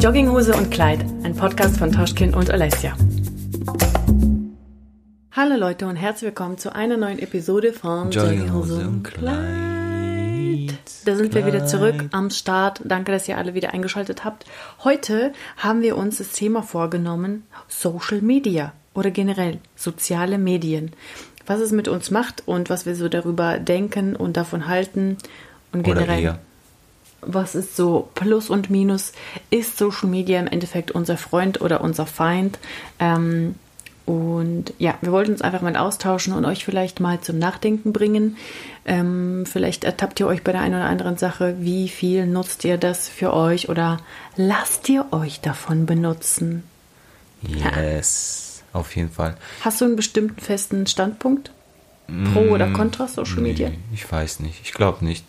Jogginghose und Kleid, ein Podcast von Toschkin und Alessia. Hallo Leute und herzlich willkommen zu einer neuen Episode von Jogginghose und Kleid. Da sind wir wieder zurück am Start. Danke, dass ihr alle wieder eingeschaltet habt. Heute haben wir uns das Thema vorgenommen, Social Media oder generell soziale Medien. Was es mit uns macht und was wir so darüber denken und davon halten und generell was ist so Plus und Minus? Ist Social Media im Endeffekt unser Freund oder unser Feind? Ähm, und ja, wir wollten uns einfach mal austauschen und euch vielleicht mal zum Nachdenken bringen. Ähm, vielleicht ertappt ihr euch bei der einen oder anderen Sache. Wie viel nutzt ihr das für euch oder lasst ihr euch davon benutzen? Yes, ja. auf jeden Fall. Hast du einen bestimmten festen Standpunkt? Pro mm, oder Contra Social Media? Nee, ich weiß nicht. Ich glaube nicht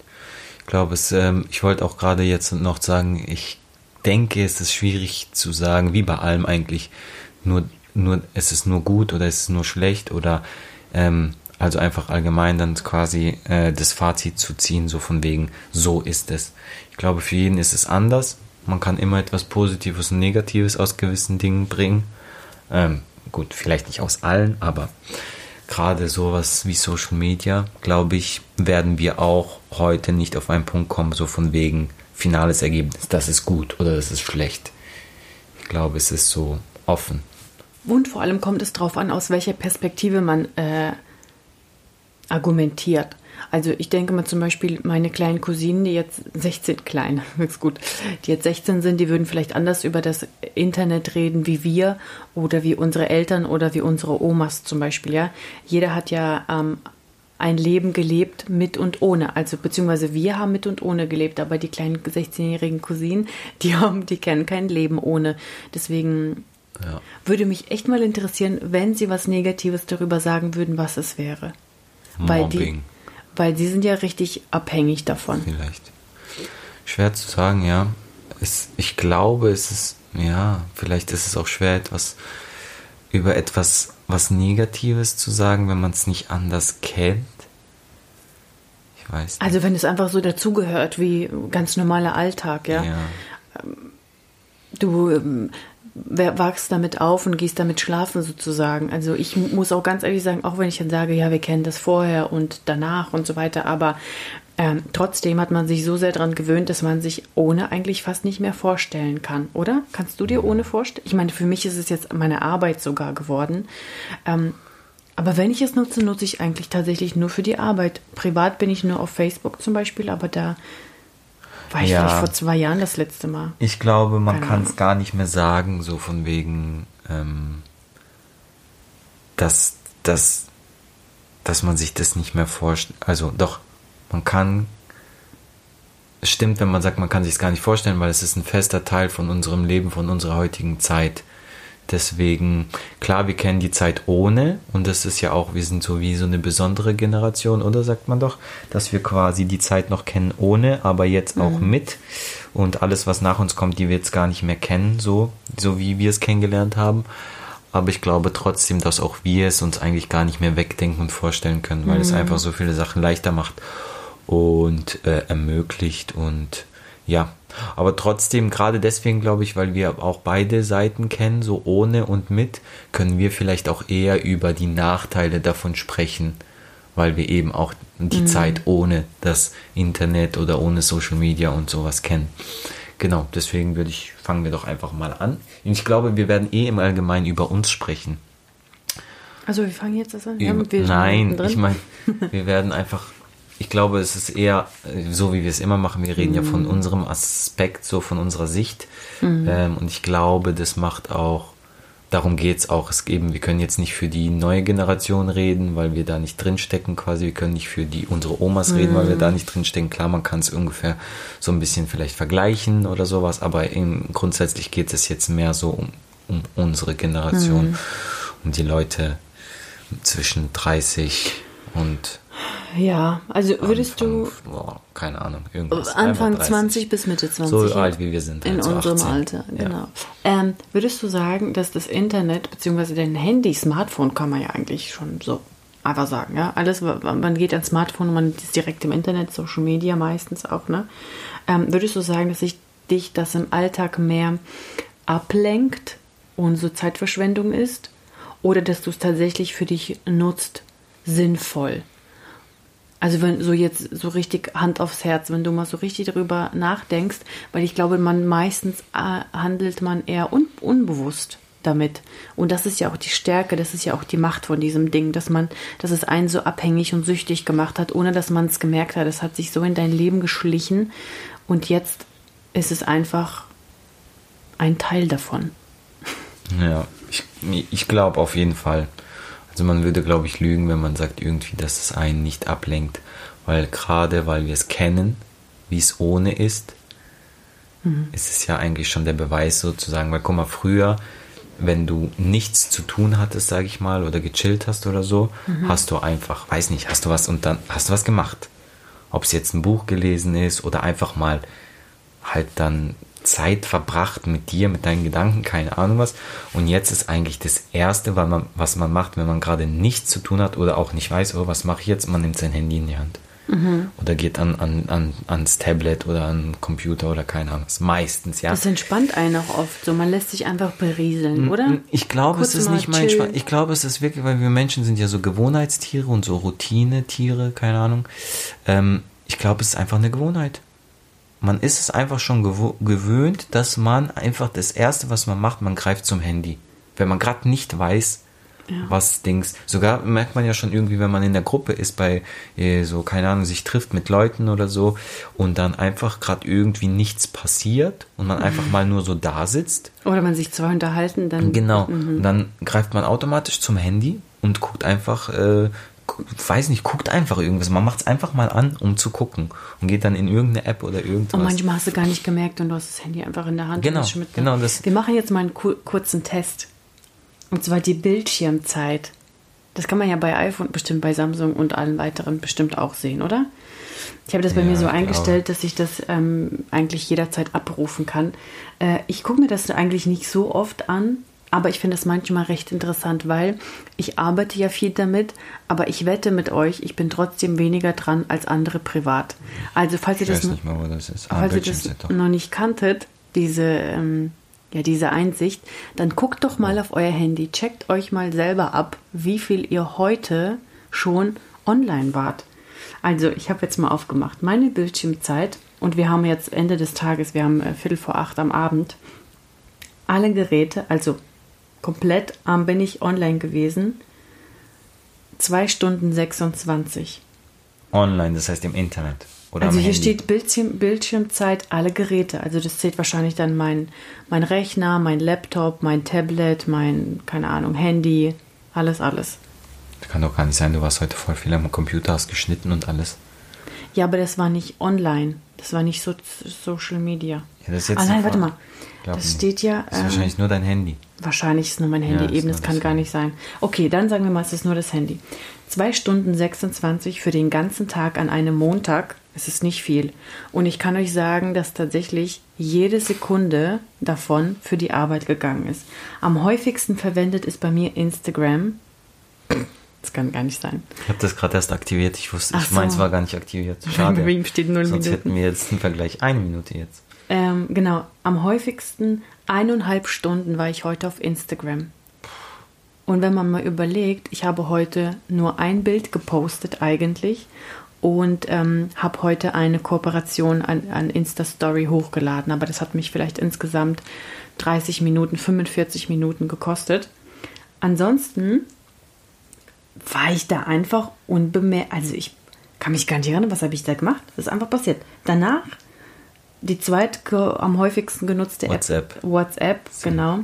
glaube es, ähm, ich wollte auch gerade jetzt noch sagen, ich denke, es ist schwierig zu sagen, wie bei allem eigentlich, nur, nur, es ist nur gut oder es ist nur schlecht oder ähm, also einfach allgemein dann quasi äh, das Fazit zu ziehen, so von wegen, so ist es. Ich glaube, für jeden ist es anders. Man kann immer etwas Positives und Negatives aus gewissen Dingen bringen. Ähm, gut, vielleicht nicht aus allen, aber gerade sowas wie Social Media, glaube ich, werden wir auch heute nicht auf einen Punkt kommen, so von wegen finales Ergebnis, das ist gut oder das ist schlecht. Ich glaube, es ist so offen. Und vor allem kommt es darauf an, aus welcher Perspektive man äh, argumentiert. Also ich denke mal zum Beispiel meine kleinen Cousinen, die jetzt 16, klein, ist gut, die jetzt 16 sind, die würden vielleicht anders über das Internet reden wie wir oder wie unsere Eltern oder wie unsere Omas zum Beispiel, ja. Jeder hat ja ähm, ein Leben gelebt mit und ohne. Also beziehungsweise wir haben mit und ohne gelebt, aber die kleinen 16-jährigen Cousinen, die haben, die kennen kein Leben ohne. Deswegen ja. würde mich echt mal interessieren, wenn sie was Negatives darüber sagen würden, was es wäre. Mobbing. Weil die, weil sie sind ja richtig abhängig davon. Vielleicht. Schwer zu sagen, ja. Es, ich glaube, es ist, ja, vielleicht ist es auch schwer, etwas über etwas, was Negatives zu sagen, wenn man es nicht anders kennt. Ich weiß nicht. Also wenn es einfach so dazugehört wie ganz normaler Alltag, ja. ja. Du ähm, wachst damit auf und gehst damit schlafen sozusagen. Also ich muss auch ganz ehrlich sagen, auch wenn ich dann sage, ja, wir kennen das vorher und danach und so weiter, aber ähm, trotzdem hat man sich so sehr daran gewöhnt, dass man sich ohne eigentlich fast nicht mehr vorstellen kann, oder? Kannst du dir ohne vorstellen? Ich meine, für mich ist es jetzt meine Arbeit sogar geworden. Ähm, aber wenn ich es nutze, nutze ich eigentlich tatsächlich nur für die Arbeit. Privat bin ich nur auf Facebook zum Beispiel, aber da war ich ja, vielleicht vor zwei Jahren das letzte Mal. Ich glaube, man kann es gar nicht mehr sagen, so von wegen, ähm, dass, dass, dass man sich das nicht mehr vorstellt. Also doch, man kann. Es stimmt, wenn man sagt, man kann sich es gar nicht vorstellen, weil es ist ein fester Teil von unserem Leben, von unserer heutigen Zeit. Deswegen, klar, wir kennen die Zeit ohne und das ist ja auch, wir sind so wie so eine besondere Generation, oder sagt man doch, dass wir quasi die Zeit noch kennen ohne, aber jetzt auch mhm. mit und alles, was nach uns kommt, die wir jetzt gar nicht mehr kennen, so, so wie wir es kennengelernt haben. Aber ich glaube trotzdem, dass auch wir es uns eigentlich gar nicht mehr wegdenken und vorstellen können, weil mhm. es einfach so viele Sachen leichter macht und äh, ermöglicht und ja, aber trotzdem, gerade deswegen glaube ich, weil wir auch beide Seiten kennen, so ohne und mit, können wir vielleicht auch eher über die Nachteile davon sprechen, weil wir eben auch die mhm. Zeit ohne das Internet oder ohne Social Media und sowas kennen. Genau, deswegen würde ich, fangen wir doch einfach mal an. Und ich glaube, wir werden eh im Allgemeinen über uns sprechen. Also wir fangen jetzt das an? Über, nein, ich meine, wir werden einfach ich glaube, es ist eher äh, so, wie wir es immer machen. Wir reden mhm. ja von mhm. unserem Aspekt, so von unserer Sicht. Mhm. Ähm, und ich glaube, das macht auch, darum geht es auch. Es eben, wir können jetzt nicht für die neue Generation reden, weil wir da nicht drinstecken quasi. Wir können nicht für die unsere Omas mhm. reden, weil wir da mhm. nicht drinstecken. Klar, man kann es ungefähr so ein bisschen vielleicht vergleichen oder sowas, aber im, grundsätzlich geht es jetzt mehr so um, um unsere Generation, mhm. um die Leute zwischen 30 und ja, also würdest Anfang, du. Boah, keine Ahnung, irgendwas. Anfang 20 bis Mitte 20. So alt wie wir sind. In also unserem 18. Alter, genau. Ja. Ähm, würdest du sagen, dass das Internet, beziehungsweise dein Handy, Smartphone kann man ja eigentlich schon so einfach sagen, ja? Alles, man geht ans Smartphone und man ist direkt im Internet, Social Media meistens auch, ne? Ähm, würdest du sagen, dass sich dich das im Alltag mehr ablenkt und so Zeitverschwendung ist oder dass du es tatsächlich für dich nutzt, sinnvoll. Also wenn so jetzt so richtig Hand aufs Herz, wenn du mal so richtig darüber nachdenkst, weil ich glaube, man meistens äh, handelt man eher un unbewusst damit. Und das ist ja auch die Stärke, das ist ja auch die Macht von diesem Ding, dass man, dass es einen so abhängig und süchtig gemacht hat, ohne dass man es gemerkt hat. Es hat sich so in dein Leben geschlichen und jetzt ist es einfach ein Teil davon. Ja, ich, ich glaube auf jeden Fall. Also man würde, glaube ich, lügen, wenn man sagt irgendwie, dass es einen nicht ablenkt. Weil gerade weil wir es kennen, wie es ohne ist, mhm. ist es ja eigentlich schon der Beweis sozusagen. Weil guck mal, früher, wenn du nichts zu tun hattest, sage ich mal, oder gechillt hast oder so, mhm. hast du einfach, weiß nicht, hast du was und dann hast du was gemacht. Ob es jetzt ein Buch gelesen ist oder einfach mal halt dann Zeit verbracht mit dir, mit deinen Gedanken, keine Ahnung was. Und jetzt ist eigentlich das Erste, man, was man macht, wenn man gerade nichts zu tun hat oder auch nicht weiß, oh, was mache ich jetzt? Man nimmt sein Handy in die Hand. Mhm. Oder geht an, an, an, ans Tablet oder an den Computer oder keine Ahnung. was. Meistens, ja. Das entspannt einen auch oft so. Man lässt sich einfach berieseln, oder? Ich glaube, es ist nicht mal entspannt. Ich glaube, es ist wirklich, weil wir Menschen sind ja so Gewohnheitstiere und so Routinetiere, keine Ahnung. Ähm, ich glaube, es ist einfach eine Gewohnheit man ist es einfach schon gewöhnt, dass man einfach das Erste, was man macht, man greift zum Handy. Wenn man gerade nicht weiß, ja. was Dings. Sogar merkt man ja schon irgendwie, wenn man in der Gruppe ist, bei äh, so, keine Ahnung, sich trifft mit Leuten oder so und dann einfach gerade irgendwie nichts passiert und man mhm. einfach mal nur so da sitzt. Oder man sich zwar unterhalten, dann. Genau. Mhm. Und dann greift man automatisch zum Handy und guckt einfach äh, weiß nicht, guckt einfach irgendwas. Man macht es einfach mal an, um zu gucken und geht dann in irgendeine App oder irgendwas. Und manchmal hast du gar nicht gemerkt und du hast das Handy einfach in der Hand. Genau, genau das. Wir machen jetzt mal einen kurzen Test. Und zwar die Bildschirmzeit. Das kann man ja bei iPhone, bestimmt bei Samsung und allen weiteren bestimmt auch sehen, oder? Ich habe das bei ja, mir so eingestellt, dass ich das ähm, eigentlich jederzeit abrufen kann. Äh, ich gucke mir das eigentlich nicht so oft an, aber ich finde es manchmal recht interessant, weil ich arbeite ja viel damit, aber ich wette mit euch, ich bin trotzdem weniger dran als andere privat. Also falls ihr das, nicht mal, das ah, falls ihr das noch nicht kanntet, diese, ähm, ja, diese Einsicht, dann guckt doch mal auf euer Handy, checkt euch mal selber ab, wie viel ihr heute schon online wart. Also ich habe jetzt mal aufgemacht, meine Bildschirmzeit und wir haben jetzt Ende des Tages, wir haben äh, Viertel vor acht am Abend, alle Geräte, also komplett ähm, bin ich online gewesen. Zwei Stunden 26. Online, das heißt im Internet. Oder also hier Handy. steht Bildschirm, Bildschirmzeit, alle Geräte. Also das zählt wahrscheinlich dann mein, mein Rechner, mein Laptop, mein Tablet, mein, keine Ahnung, Handy, alles, alles. Das kann doch gar nicht sein, du warst heute voll viel am Computer, hast geschnitten und alles. Ja, aber das war nicht online. Das war nicht so Social Media. Ja, das ist jetzt ah nein, warte mal. Das nicht. steht ja. Das ist ähm, wahrscheinlich nur dein Handy. Wahrscheinlich ist es nur mein Handy. Ja, Eben, das kann das gar nicht sein. Okay, dann sagen wir mal, es ist nur das Handy. 2 Stunden 26 für den ganzen Tag an einem Montag. Es ist nicht viel. Und ich kann euch sagen, dass tatsächlich jede Sekunde davon für die Arbeit gegangen ist. Am häufigsten verwendet ist bei mir Instagram. Das kann gar nicht sein. Ich habe das gerade erst aktiviert. Ich wusste, Ach ich so. meins war gar nicht aktiviert. Schade. Bei ihm steht null Sonst Minuten. hätten wir jetzt im Vergleich eine Minute jetzt. Ähm, genau. Am häufigsten eineinhalb Stunden war ich heute auf Instagram. Und wenn man mal überlegt, ich habe heute nur ein Bild gepostet eigentlich und ähm, habe heute eine Kooperation an, an Insta-Story hochgeladen. Aber das hat mich vielleicht insgesamt 30 Minuten, 45 Minuten gekostet. Ansonsten war ich da einfach unbemerkt. Also ich kann mich gar nicht erinnern, was habe ich da gemacht. Das ist einfach passiert. Danach die zweit am häufigsten genutzte WhatsApp. App. WhatsApp, so. genau.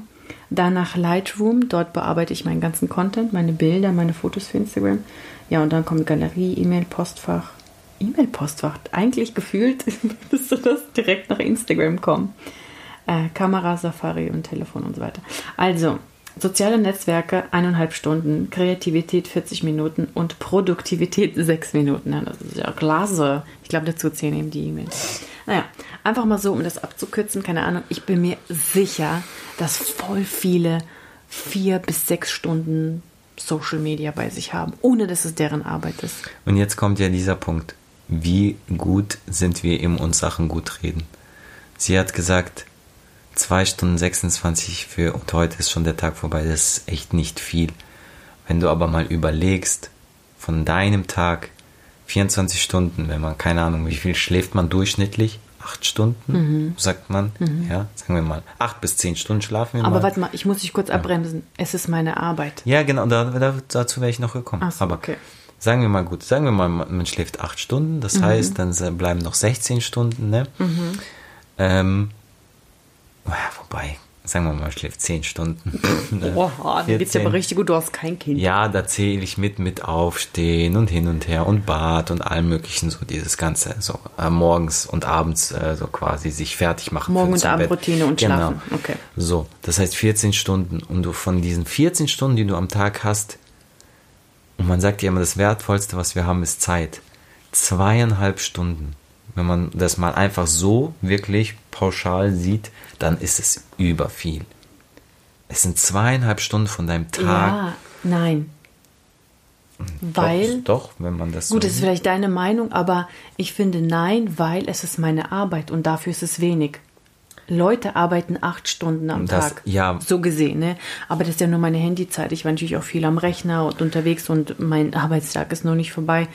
Danach Lightroom, dort bearbeite ich meinen ganzen Content, meine Bilder, meine Fotos für Instagram. Ja, und dann kommt Galerie, E-Mail, Postfach. E-Mail-Postfach, eigentlich gefühlt müsste das direkt nach Instagram kommen. Äh, Kamera, Safari und Telefon und so weiter. Also, Soziale Netzwerke eineinhalb Stunden, Kreativität 40 Minuten und Produktivität sechs Minuten. Ja, das ist ja klasse. Ich glaube, dazu zählen eben die E-Mails. Naja, einfach mal so, um das abzukürzen, keine Ahnung. Ich bin mir sicher, dass voll viele vier bis sechs Stunden Social Media bei sich haben, ohne dass es deren Arbeit ist. Und jetzt kommt ja dieser Punkt. Wie gut sind wir im uns Sachen gut reden? Sie hat gesagt, 2 Stunden 26 für und heute ist schon der Tag vorbei. Das ist echt nicht viel. Wenn du aber mal überlegst, von deinem Tag 24 Stunden, wenn man keine Ahnung, wie viel schläft man durchschnittlich? Acht Stunden, mhm. sagt man. Mhm. Ja, sagen wir mal. Acht bis zehn Stunden schlafen wir Aber mal. warte mal, ich muss dich kurz ja. abbremsen. Es ist meine Arbeit. Ja, genau, da, da, dazu wäre ich noch gekommen. So, Aber okay. sagen wir mal gut, sagen wir mal, man schläft acht Stunden, das mhm. heißt, dann bleiben noch 16 Stunden, ne? Mhm. Ähm, wobei, sagen wir mal, schläft zehn Stunden. Boah, dann geht's ja aber richtig gut, du hast kein Kind. Ja, da zähle ich mit, mit Aufstehen und hin und her und Bad und allem möglichen, so dieses Ganze, so äh, morgens und abends äh, so quasi sich fertig machen. Morgen- und Abendroutine und genau. Schlafen, okay. So, das heißt 14 Stunden und du von diesen 14 Stunden, die du am Tag hast, und man sagt ja immer, das Wertvollste, was wir haben, ist Zeit. Zweieinhalb Stunden. Wenn man das mal einfach so wirklich pauschal sieht, dann ist es über viel. Es sind zweieinhalb Stunden von deinem Tag. Ja, nein. Weil. Doch, doch, wenn man das. Gut, so das ist vielleicht deine Meinung, aber ich finde nein, weil es ist meine Arbeit und dafür ist es wenig. Leute arbeiten acht Stunden am das, Tag. Ja. So gesehen, ne? Aber das ist ja nur meine Handyzeit. Ich war natürlich auch viel am Rechner und unterwegs und mein Arbeitstag ist noch nicht vorbei.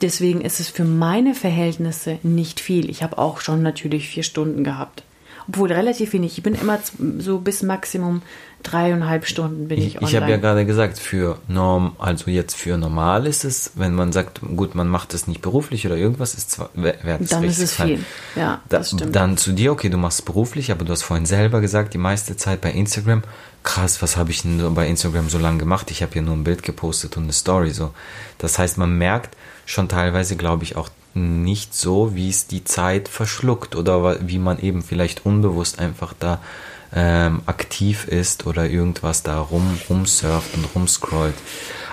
Deswegen ist es für meine Verhältnisse nicht viel. Ich habe auch schon natürlich vier Stunden gehabt. Obwohl relativ wenig. Ich bin immer so bis Maximum dreieinhalb Stunden bin ich, ich online. Ich habe ja gerade gesagt, für norm, also jetzt für normal ist es, wenn man sagt, gut, man macht es nicht beruflich oder irgendwas, ist zwar es Dann ist es viel. Ja, da, das stimmt. Dann zu dir, okay, du machst es beruflich, aber du hast vorhin selber gesagt, die meiste Zeit bei Instagram. Krass, was habe ich denn bei Instagram so lange gemacht? Ich habe hier nur ein Bild gepostet und eine Story so. Das heißt, man merkt schon teilweise, glaube ich, auch nicht so, wie es die Zeit verschluckt oder wie man eben vielleicht unbewusst einfach da ähm, aktiv ist oder irgendwas da rum, rumsurft und rumscrollt.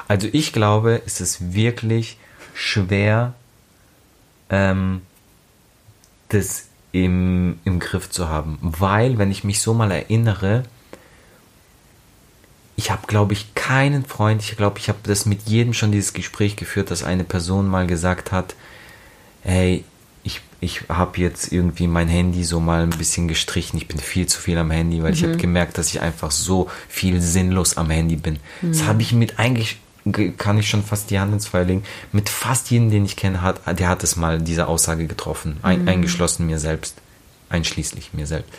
Also ich glaube, es ist wirklich schwer, ähm, das im, im Griff zu haben. Weil, wenn ich mich so mal erinnere, ich habe, glaube ich, keinen Freund, ich glaube, ich habe das mit jedem schon dieses Gespräch geführt, dass eine Person mal gesagt hat, hey, ich, habe jetzt irgendwie mein Handy so mal ein bisschen gestrichen. Ich bin viel zu viel am Handy, weil mhm. ich habe gemerkt, dass ich einfach so viel sinnlos am Handy bin. Mhm. Das habe ich mit eigentlich kann ich schon fast die Hand ins Feuer legen. Mit fast jedem, den ich kenne, hat, der hat es mal diese Aussage getroffen, ein, mhm. eingeschlossen mir selbst, einschließlich mir selbst.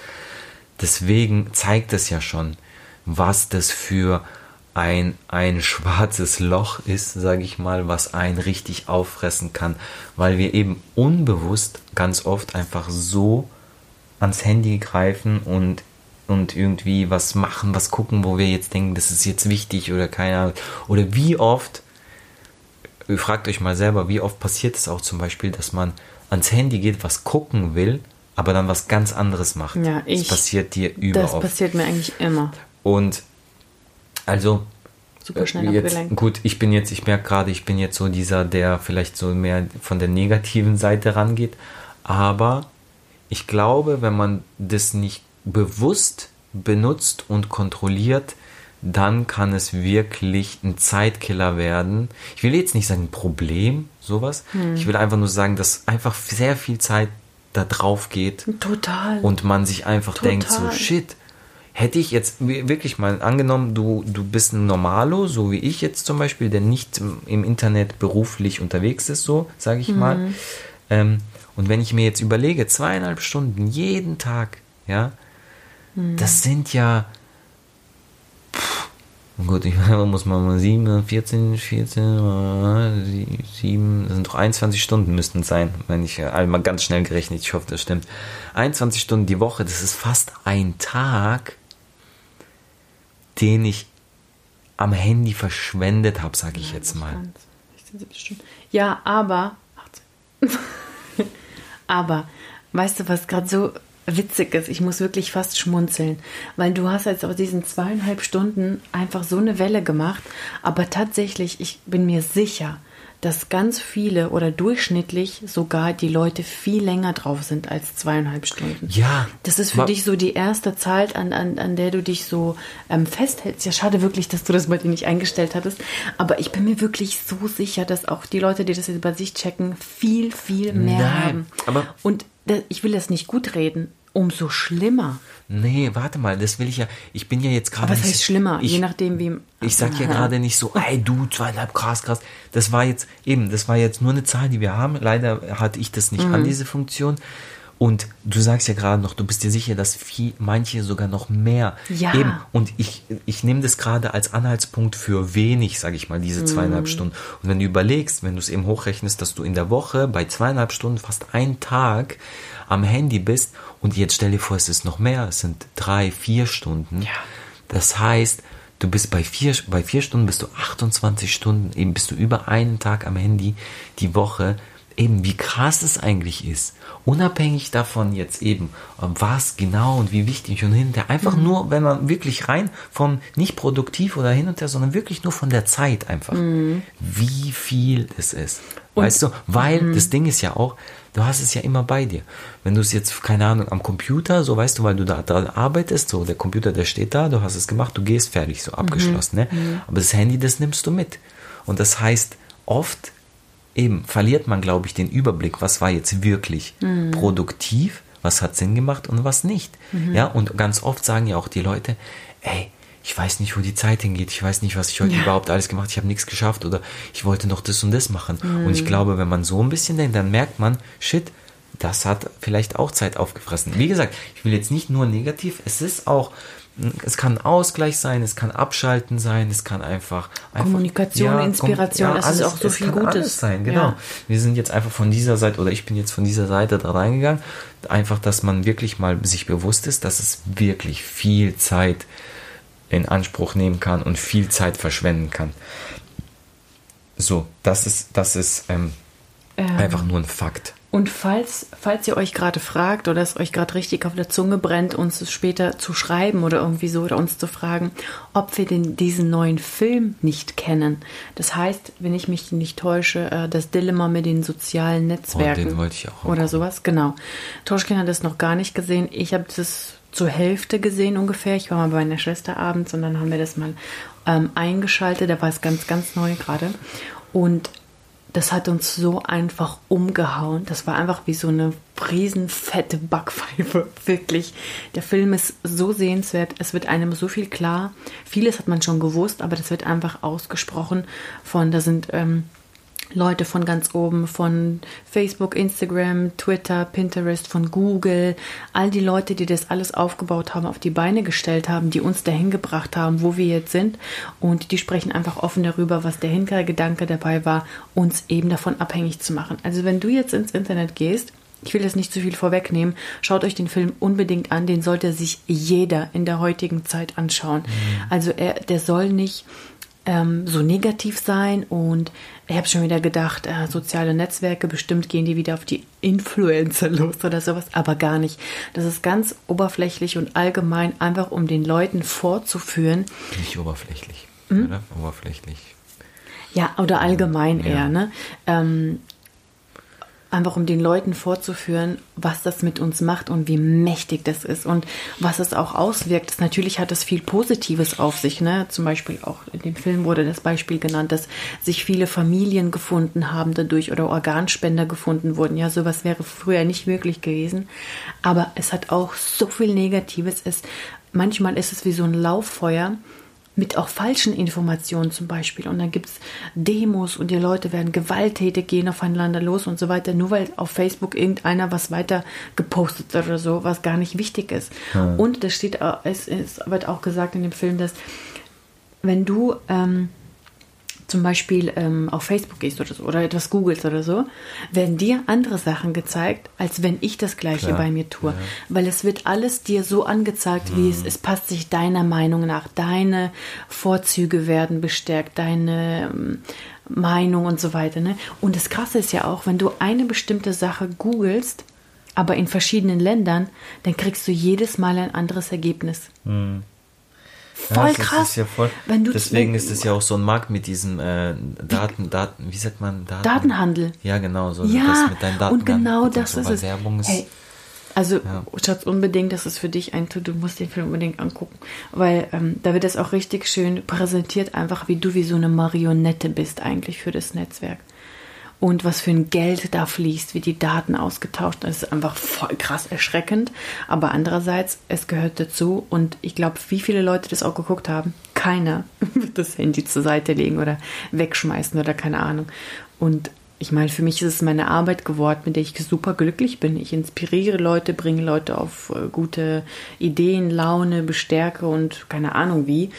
Deswegen zeigt es ja schon, was das für ein, ein schwarzes Loch ist, sage ich mal, was einen richtig auffressen kann, weil wir eben unbewusst ganz oft einfach so ans Handy greifen und, und irgendwie was machen, was gucken, wo wir jetzt denken, das ist jetzt wichtig oder keine Ahnung. Oder wie oft, fragt euch mal selber, wie oft passiert es auch zum Beispiel, dass man ans Handy geht, was gucken will, aber dann was ganz anderes macht. Ja, ich, das passiert dir überall. Das passiert mir eigentlich immer. Und also super schnell jetzt, abgelenkt. Gut, ich bin jetzt, ich merke gerade, ich bin jetzt so dieser, der vielleicht so mehr von der negativen Seite rangeht. Aber ich glaube, wenn man das nicht bewusst benutzt und kontrolliert, dann kann es wirklich ein Zeitkiller werden. Ich will jetzt nicht sagen ein Problem, sowas. Hm. Ich will einfach nur sagen, dass einfach sehr viel Zeit da drauf geht. Total. Und man sich einfach Total. denkt, so shit, hätte ich jetzt wirklich mal angenommen, du, du bist ein Normalo, so wie ich jetzt zum Beispiel, der nicht im Internet beruflich unterwegs ist, so sage ich mhm. mal. Ähm, und wenn ich mir jetzt überlege, zweieinhalb Stunden jeden Tag, ja, mhm. das sind ja, gut, ich muss mal mal 7, 14, 14, 7, das sind doch 21 Stunden müssten es sein, wenn ich einmal ganz schnell gerechnet, ich hoffe, das stimmt. 21 Stunden die Woche, das ist fast ein Tag, den ich am Handy verschwendet habe, sage ich ja, jetzt mal. Ja, aber. aber, weißt du, was gerade so witzig ist? Ich muss wirklich fast schmunzeln, weil du hast jetzt aus diesen zweieinhalb Stunden einfach so eine Welle gemacht. Aber tatsächlich, ich bin mir sicher, dass ganz viele oder durchschnittlich sogar die Leute viel länger drauf sind als zweieinhalb Stunden. Ja. Das ist für dich so die erste Zeit, an, an, an der du dich so ähm, festhältst. Ja, schade wirklich, dass du das bei dir nicht eingestellt hattest. Aber ich bin mir wirklich so sicher, dass auch die Leute, die das jetzt bei sich checken, viel, viel mehr Nein, haben. Aber Und ich will das nicht gut reden umso schlimmer. Nee, warte mal, das will ich ja. Ich bin ja jetzt gerade. Aber was heißt schlimmer? Ich, je nachdem, wie. Ich sag ja gerade nicht so, ey du, zweieinhalb, krass, krass. Das war jetzt, eben, das war jetzt nur eine Zahl, die wir haben. Leider hatte ich das nicht mhm. an, diese Funktion. Und du sagst ja gerade noch, du bist dir sicher, dass viel, manche sogar noch mehr. Ja. Eben. Und ich, ich nehme das gerade als Anhaltspunkt für wenig, sage ich mal, diese zweieinhalb mm. Stunden. Und wenn du überlegst, wenn du es eben hochrechnest, dass du in der Woche bei zweieinhalb Stunden fast einen Tag am Handy bist und jetzt stell dir vor, es ist noch mehr, es sind drei, vier Stunden. Ja. Das heißt, du bist bei vier, bei vier Stunden bist du 28 Stunden, eben bist du über einen Tag am Handy die Woche eben wie krass es eigentlich ist, unabhängig davon jetzt eben, was genau und wie wichtig und hinterher, einfach mhm. nur, wenn man wirklich rein vom nicht produktiv oder hin und her, sondern wirklich nur von der Zeit einfach, mhm. wie viel es ist. Und, weißt du, weil mhm. das Ding ist ja auch, du hast es ja immer bei dir. Wenn du es jetzt, keine Ahnung, am Computer, so weißt du, weil du da dran arbeitest, so der Computer, der steht da, du hast es gemacht, du gehst fertig, so abgeschlossen, ne? Mhm. Aber das Handy, das nimmst du mit. Und das heißt, oft eben verliert man, glaube ich, den Überblick, was war jetzt wirklich mhm. produktiv, was hat Sinn gemacht und was nicht. Mhm. Ja, und ganz oft sagen ja auch die Leute, ey, ich weiß nicht, wo die Zeit hingeht, ich weiß nicht, was ich heute ja. überhaupt alles gemacht habe, ich habe nichts geschafft oder ich wollte noch das und das machen. Mhm. Und ich glaube, wenn man so ein bisschen denkt, dann merkt man, shit, das hat vielleicht auch Zeit aufgefressen. Wie gesagt, ich will jetzt nicht nur negativ, es ist auch es kann Ausgleich sein, es kann Abschalten sein, es kann einfach, einfach Kommunikation, ja, Inspiration, ja, es alles, ist auch so viel Gutes sein. Genau. Ja. Wir sind jetzt einfach von dieser Seite oder ich bin jetzt von dieser Seite da reingegangen, einfach, dass man wirklich mal sich bewusst ist, dass es wirklich viel Zeit in Anspruch nehmen kann und viel Zeit verschwenden kann. So, das ist, das ist ähm, ähm. einfach nur ein Fakt. Und falls, falls ihr euch gerade fragt oder es euch gerade richtig auf der Zunge brennt, uns später zu schreiben oder irgendwie so oder uns zu fragen, ob wir den, diesen neuen Film nicht kennen. Das heißt, wenn ich mich nicht täusche, äh, das Dilemma mit den sozialen Netzwerken. Oh, den wollte ich auch. Oder sowas, genau. Toschkin hat das noch gar nicht gesehen. Ich habe das zur Hälfte gesehen ungefähr. Ich war mal bei meiner Schwester abends und dann haben wir das mal ähm, eingeschaltet. Da war es ganz, ganz neu gerade. Und das hat uns so einfach umgehauen. Das war einfach wie so eine riesenfette Backpfeife, wirklich. Der Film ist so sehenswert, es wird einem so viel klar. Vieles hat man schon gewusst, aber das wird einfach ausgesprochen von, da sind ähm, Leute von ganz oben, von Facebook, Instagram, Twitter, Pinterest, von Google, all die Leute, die das alles aufgebaut haben, auf die Beine gestellt haben, die uns dahin gebracht haben, wo wir jetzt sind. Und die sprechen einfach offen darüber, was der Hintergedanke dabei war, uns eben davon abhängig zu machen. Also wenn du jetzt ins Internet gehst, ich will jetzt nicht zu viel vorwegnehmen. Schaut euch den Film unbedingt an. Den sollte sich jeder in der heutigen Zeit anschauen. Mhm. Also er, der soll nicht ähm, so negativ sein und ich habe schon wieder gedacht, äh, soziale Netzwerke, bestimmt gehen die wieder auf die Influencer los oder sowas, aber gar nicht. Das ist ganz oberflächlich und allgemein, einfach um den Leuten vorzuführen. Nicht oberflächlich, hm? oder? Oberflächlich. Ja, oder allgemein ja. eher, ne? Ähm, einfach um den Leuten vorzuführen, was das mit uns macht und wie mächtig das ist und was es auch auswirkt. Natürlich hat es viel Positives auf sich. Ne? Zum Beispiel auch in dem Film wurde das Beispiel genannt, dass sich viele Familien gefunden haben dadurch oder Organspender gefunden wurden. Ja, sowas wäre früher nicht möglich gewesen. Aber es hat auch so viel Negatives. Es, manchmal ist es wie so ein Lauffeuer mit auch falschen Informationen zum Beispiel. Und dann gibt es Demos und die Leute werden gewalttätig, gehen aufeinander los und so weiter, nur weil auf Facebook irgendeiner was weiter gepostet oder so, was gar nicht wichtig ist. Ja. Und das steht, es, es wird auch gesagt in dem Film, dass wenn du ähm, zum Beispiel ähm, auf Facebook gehst oder so oder etwas googelst oder so, werden dir andere Sachen gezeigt, als wenn ich das gleiche Klar, bei mir tue. Ja. Weil es wird alles dir so angezeigt, wie mhm. es, es passt sich deiner Meinung nach. Deine Vorzüge werden bestärkt, deine ähm, Meinung und so weiter. Ne? Und das Krasse ist ja auch, wenn du eine bestimmte Sache googelst, aber in verschiedenen Ländern, dann kriegst du jedes Mal ein anderes Ergebnis. Mhm. Voll ja, krass. Ja voll, wenn du deswegen ist es ja auch so ein Markt mit diesem äh, Daten, Daten, wie sagt man? Daten, Datenhandel. Ja, genau. So, ja, mit deinen Daten und genau das so, ist es. Ist, hey, also, ja. Schatz, unbedingt, das ist für dich ein Du musst den Film unbedingt angucken. Weil ähm, da wird es auch richtig schön präsentiert, einfach wie du wie so eine Marionette bist eigentlich für das Netzwerk. Und was für ein Geld da fließt, wie die Daten ausgetauscht. Das ist einfach voll krass erschreckend. Aber andererseits, es gehört dazu und ich glaube, wie viele Leute das auch geguckt haben, keiner wird das Handy zur Seite legen oder wegschmeißen oder keine Ahnung. Und ich meine, für mich ist es meine Arbeit geworden, mit der ich super glücklich bin. Ich inspiriere Leute, bringe Leute auf äh, gute Ideen, Laune, bestärke und keine Ahnung wie.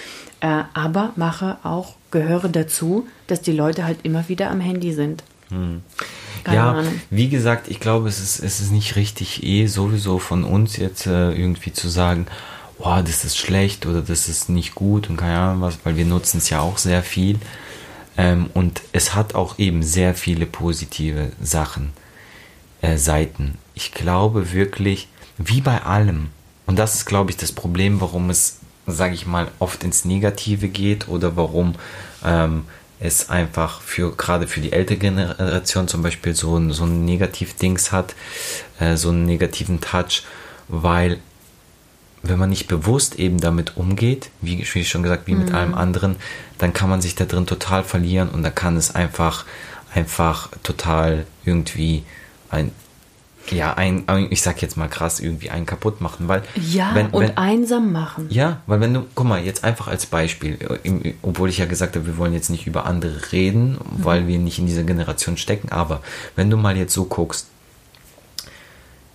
Äh, aber mache auch, gehöre dazu, dass die Leute halt immer wieder am Handy sind. Hm. ja, Ahnung. wie gesagt, ich glaube, es ist, es ist nicht richtig eh sowieso von uns jetzt äh, irgendwie zu sagen, oh, das ist schlecht oder das ist nicht gut und keine Ahnung was, weil wir nutzen es ja auch sehr viel. Ähm, und es hat auch eben sehr viele positive Sachen, äh, Seiten. Ich glaube wirklich, wie bei allem, und das ist, glaube ich, das Problem, warum es, sage ich mal, oft ins Negative geht oder warum ähm, es einfach für gerade für die ältere Generation zum Beispiel so ein, so ein Negativ-Dings hat, äh, so einen negativen Touch, weil wenn man nicht bewusst eben damit umgeht, wie, wie schon gesagt, wie mit mhm. allem anderen, dann kann man sich da drin total verlieren und da kann es einfach, einfach total irgendwie ein, ja, ein, ich sag jetzt mal krass, irgendwie einen kaputt machen, weil. Ja, wenn, und wenn, einsam machen. Ja, weil wenn du, guck mal, jetzt einfach als Beispiel, obwohl ich ja gesagt habe, wir wollen jetzt nicht über andere reden, mhm. weil wir nicht in dieser Generation stecken, aber wenn du mal jetzt so guckst,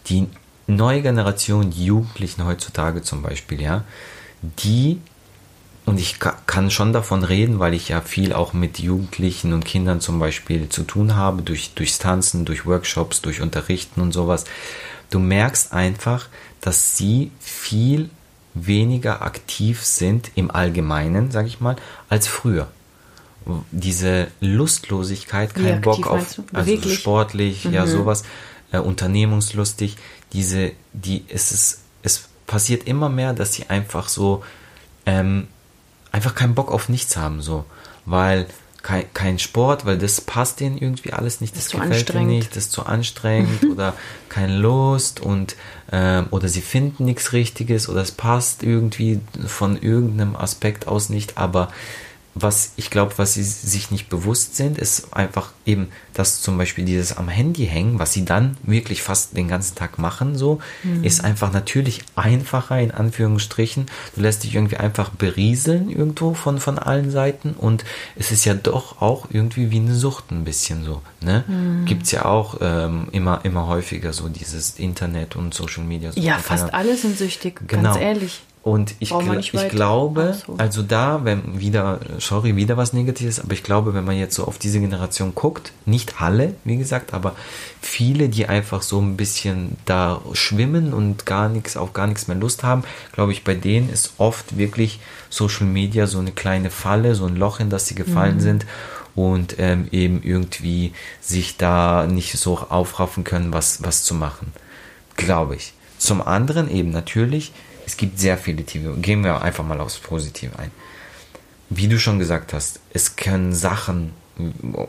die neue Generation, die Jugendlichen heutzutage zum Beispiel, ja, die, und ich kann schon davon reden, weil ich ja viel auch mit Jugendlichen und Kindern zum Beispiel zu tun habe, durch, durchs Tanzen, durch Workshops, durch Unterrichten und sowas. Du merkst einfach, dass sie viel weniger aktiv sind im Allgemeinen, sag ich mal, als früher. Diese Lustlosigkeit, kein Bock auf, also sportlich, mhm. ja, sowas, äh, unternehmungslustig, diese, die, es ist, es passiert immer mehr, dass sie einfach so, ähm, einfach keinen Bock auf nichts haben, so, weil kein, kein Sport, weil das passt denen irgendwie alles nicht, das, das gefällt ihnen nicht, das ist zu anstrengend oder keine Lust und ähm, oder sie finden nichts Richtiges oder es passt irgendwie von irgendeinem Aspekt aus nicht, aber was ich glaube, was sie sich nicht bewusst sind, ist einfach eben, dass zum Beispiel dieses am Handy hängen, was sie dann wirklich fast den ganzen Tag machen, so, mhm. ist einfach natürlich einfacher in Anführungsstrichen. Du lässt dich irgendwie einfach berieseln irgendwo von, von allen Seiten und es ist ja doch auch irgendwie wie eine Sucht ein bisschen so, ne? Mhm. Gibt es ja auch ähm, immer, immer häufiger so dieses Internet und Social Media. So ja, fast alle sind süchtig, genau. ganz ehrlich. Und ich, gl ich glaube, also da, wenn wieder, sorry, wieder was Negatives, aber ich glaube, wenn man jetzt so auf diese Generation guckt, nicht alle, wie gesagt, aber viele, die einfach so ein bisschen da schwimmen und gar nichts, auf gar nichts mehr Lust haben, glaube ich, bei denen ist oft wirklich Social Media so eine kleine Falle, so ein Loch, in das sie gefallen mhm. sind und ähm, eben irgendwie sich da nicht so aufraffen können, was, was zu machen. Glaube ich. Zum anderen eben natürlich, es gibt sehr viele Tiefe. Gehen wir einfach mal aufs Positive ein. Wie du schon gesagt hast, es können Sachen,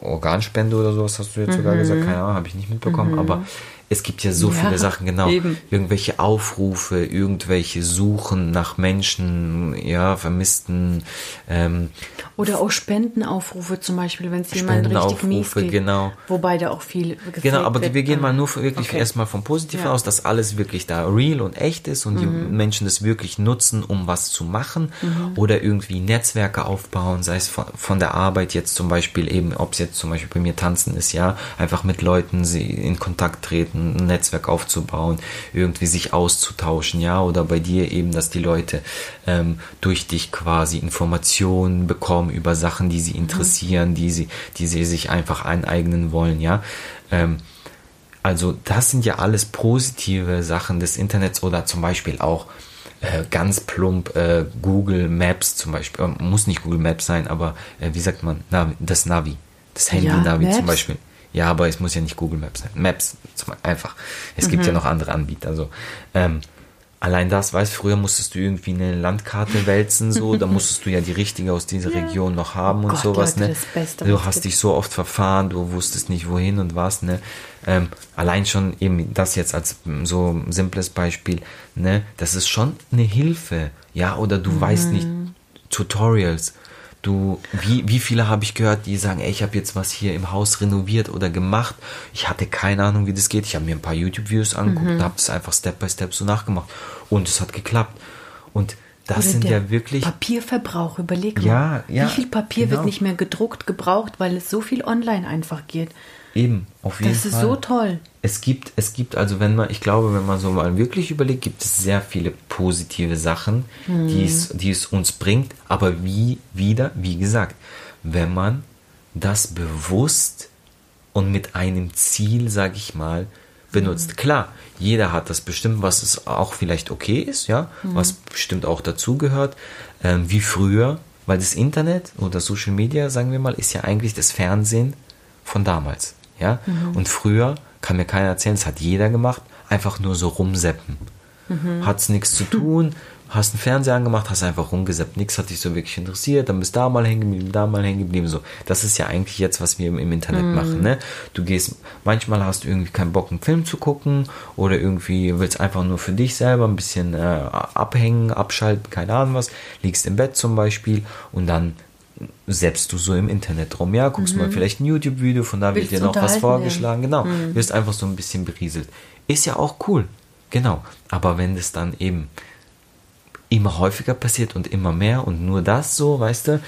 Organspende oder sowas hast du jetzt mhm. sogar gesagt, keine Ahnung, habe ich nicht mitbekommen, mhm. aber es gibt ja so ja, viele Sachen, genau. Eben. Irgendwelche Aufrufe, irgendwelche Suchen nach Menschen, ja, vermissten. Ähm, Oder auch Spendenaufrufe zum Beispiel, wenn es jemand richtig mies geht. genau. Wobei da auch viel Genau, aber wird, wir gehen mal nur wirklich okay. erstmal vom Positiven ja. aus, dass alles wirklich da real und echt ist und mhm. die Menschen das wirklich nutzen, um was zu machen mhm. oder irgendwie Netzwerke aufbauen, sei es von, von der Arbeit jetzt zum Beispiel eben, ob es jetzt zum Beispiel bei mir tanzen ist, ja, einfach mit Leuten sie in Kontakt treten ein Netzwerk aufzubauen, irgendwie sich auszutauschen, ja, oder bei dir eben, dass die Leute ähm, durch dich quasi Informationen bekommen über Sachen, die sie mhm. interessieren, mhm. die sie, die sie sich einfach aneignen wollen, ja. Ähm, also das sind ja alles positive Sachen des Internets oder zum Beispiel auch äh, ganz plump äh, Google Maps zum Beispiel, äh, muss nicht Google Maps sein, aber äh, wie sagt man, Navi, das Navi, das Handy-Navi ja, zum Beispiel. Ja, aber es muss ja nicht Google Maps sein. Maps einfach. Es mhm. gibt ja mhm. noch andere Anbieter. Also, ähm, allein das, weißt früher musstest du irgendwie eine Landkarte wälzen, so, da musstest du ja die richtige aus dieser ja. Region noch haben und Gott, sowas, Leute, ne? Beste, du hast dich so oft verfahren, du wusstest nicht wohin und was, ne? Ähm, allein schon eben das jetzt als so simples Beispiel, ne? Das ist schon eine Hilfe, ja, oder du mhm. weißt nicht, Tutorials, Du, wie, wie viele habe ich gehört, die sagen, ey, ich habe jetzt was hier im Haus renoviert oder gemacht. Ich hatte keine Ahnung, wie das geht. Ich habe mir ein paar YouTube-Videos angeguckt mhm. und habe es einfach Step by Step so nachgemacht. Und es hat geklappt. Und das Oder sind ja wirklich. Papierverbrauch, überleg mal. Ja, ja. Wie viel Papier genau. wird nicht mehr gedruckt, gebraucht, weil es so viel online einfach geht. Eben, auf jeden Fall. Das ist so toll. Es gibt, es gibt, also wenn man, ich glaube, wenn man so mal wirklich überlegt, gibt es sehr viele positive Sachen, hm. die, es, die es uns bringt. Aber wie wieder, wie gesagt, wenn man das bewusst und mit einem Ziel, sag ich mal, benutzt. Mhm. Klar, jeder hat das bestimmt, was es auch vielleicht okay ist, ja, mhm. was bestimmt auch dazugehört, ähm, wie früher, weil das Internet oder Social Media, sagen wir mal, ist ja eigentlich das Fernsehen von damals, ja. Mhm. Und früher kann mir keiner erzählen, das hat jeder gemacht, einfach nur so rumseppen. Mhm. Hat es nichts zu tun, hast einen Fernseher angemacht, hast einfach rumgesappt, nichts hat dich so wirklich interessiert, dann bist da mal hängen geblieben, da mal hängen geblieben, so. Das ist ja eigentlich jetzt, was wir im, im Internet mm. machen, ne? Du gehst, manchmal hast du irgendwie keinen Bock, einen Film zu gucken oder irgendwie willst einfach nur für dich selber ein bisschen äh, abhängen, abschalten, keine Ahnung was, liegst im Bett zum Beispiel und dann selbst du so im Internet rum, ja, guckst mhm. mal vielleicht ein YouTube-Video, von da wird dir noch was vorgeschlagen, werden. genau, mhm. wirst einfach so ein bisschen berieselt. Ist ja auch cool, genau, aber wenn das dann eben immer häufiger passiert und immer mehr und nur das so, weißt du,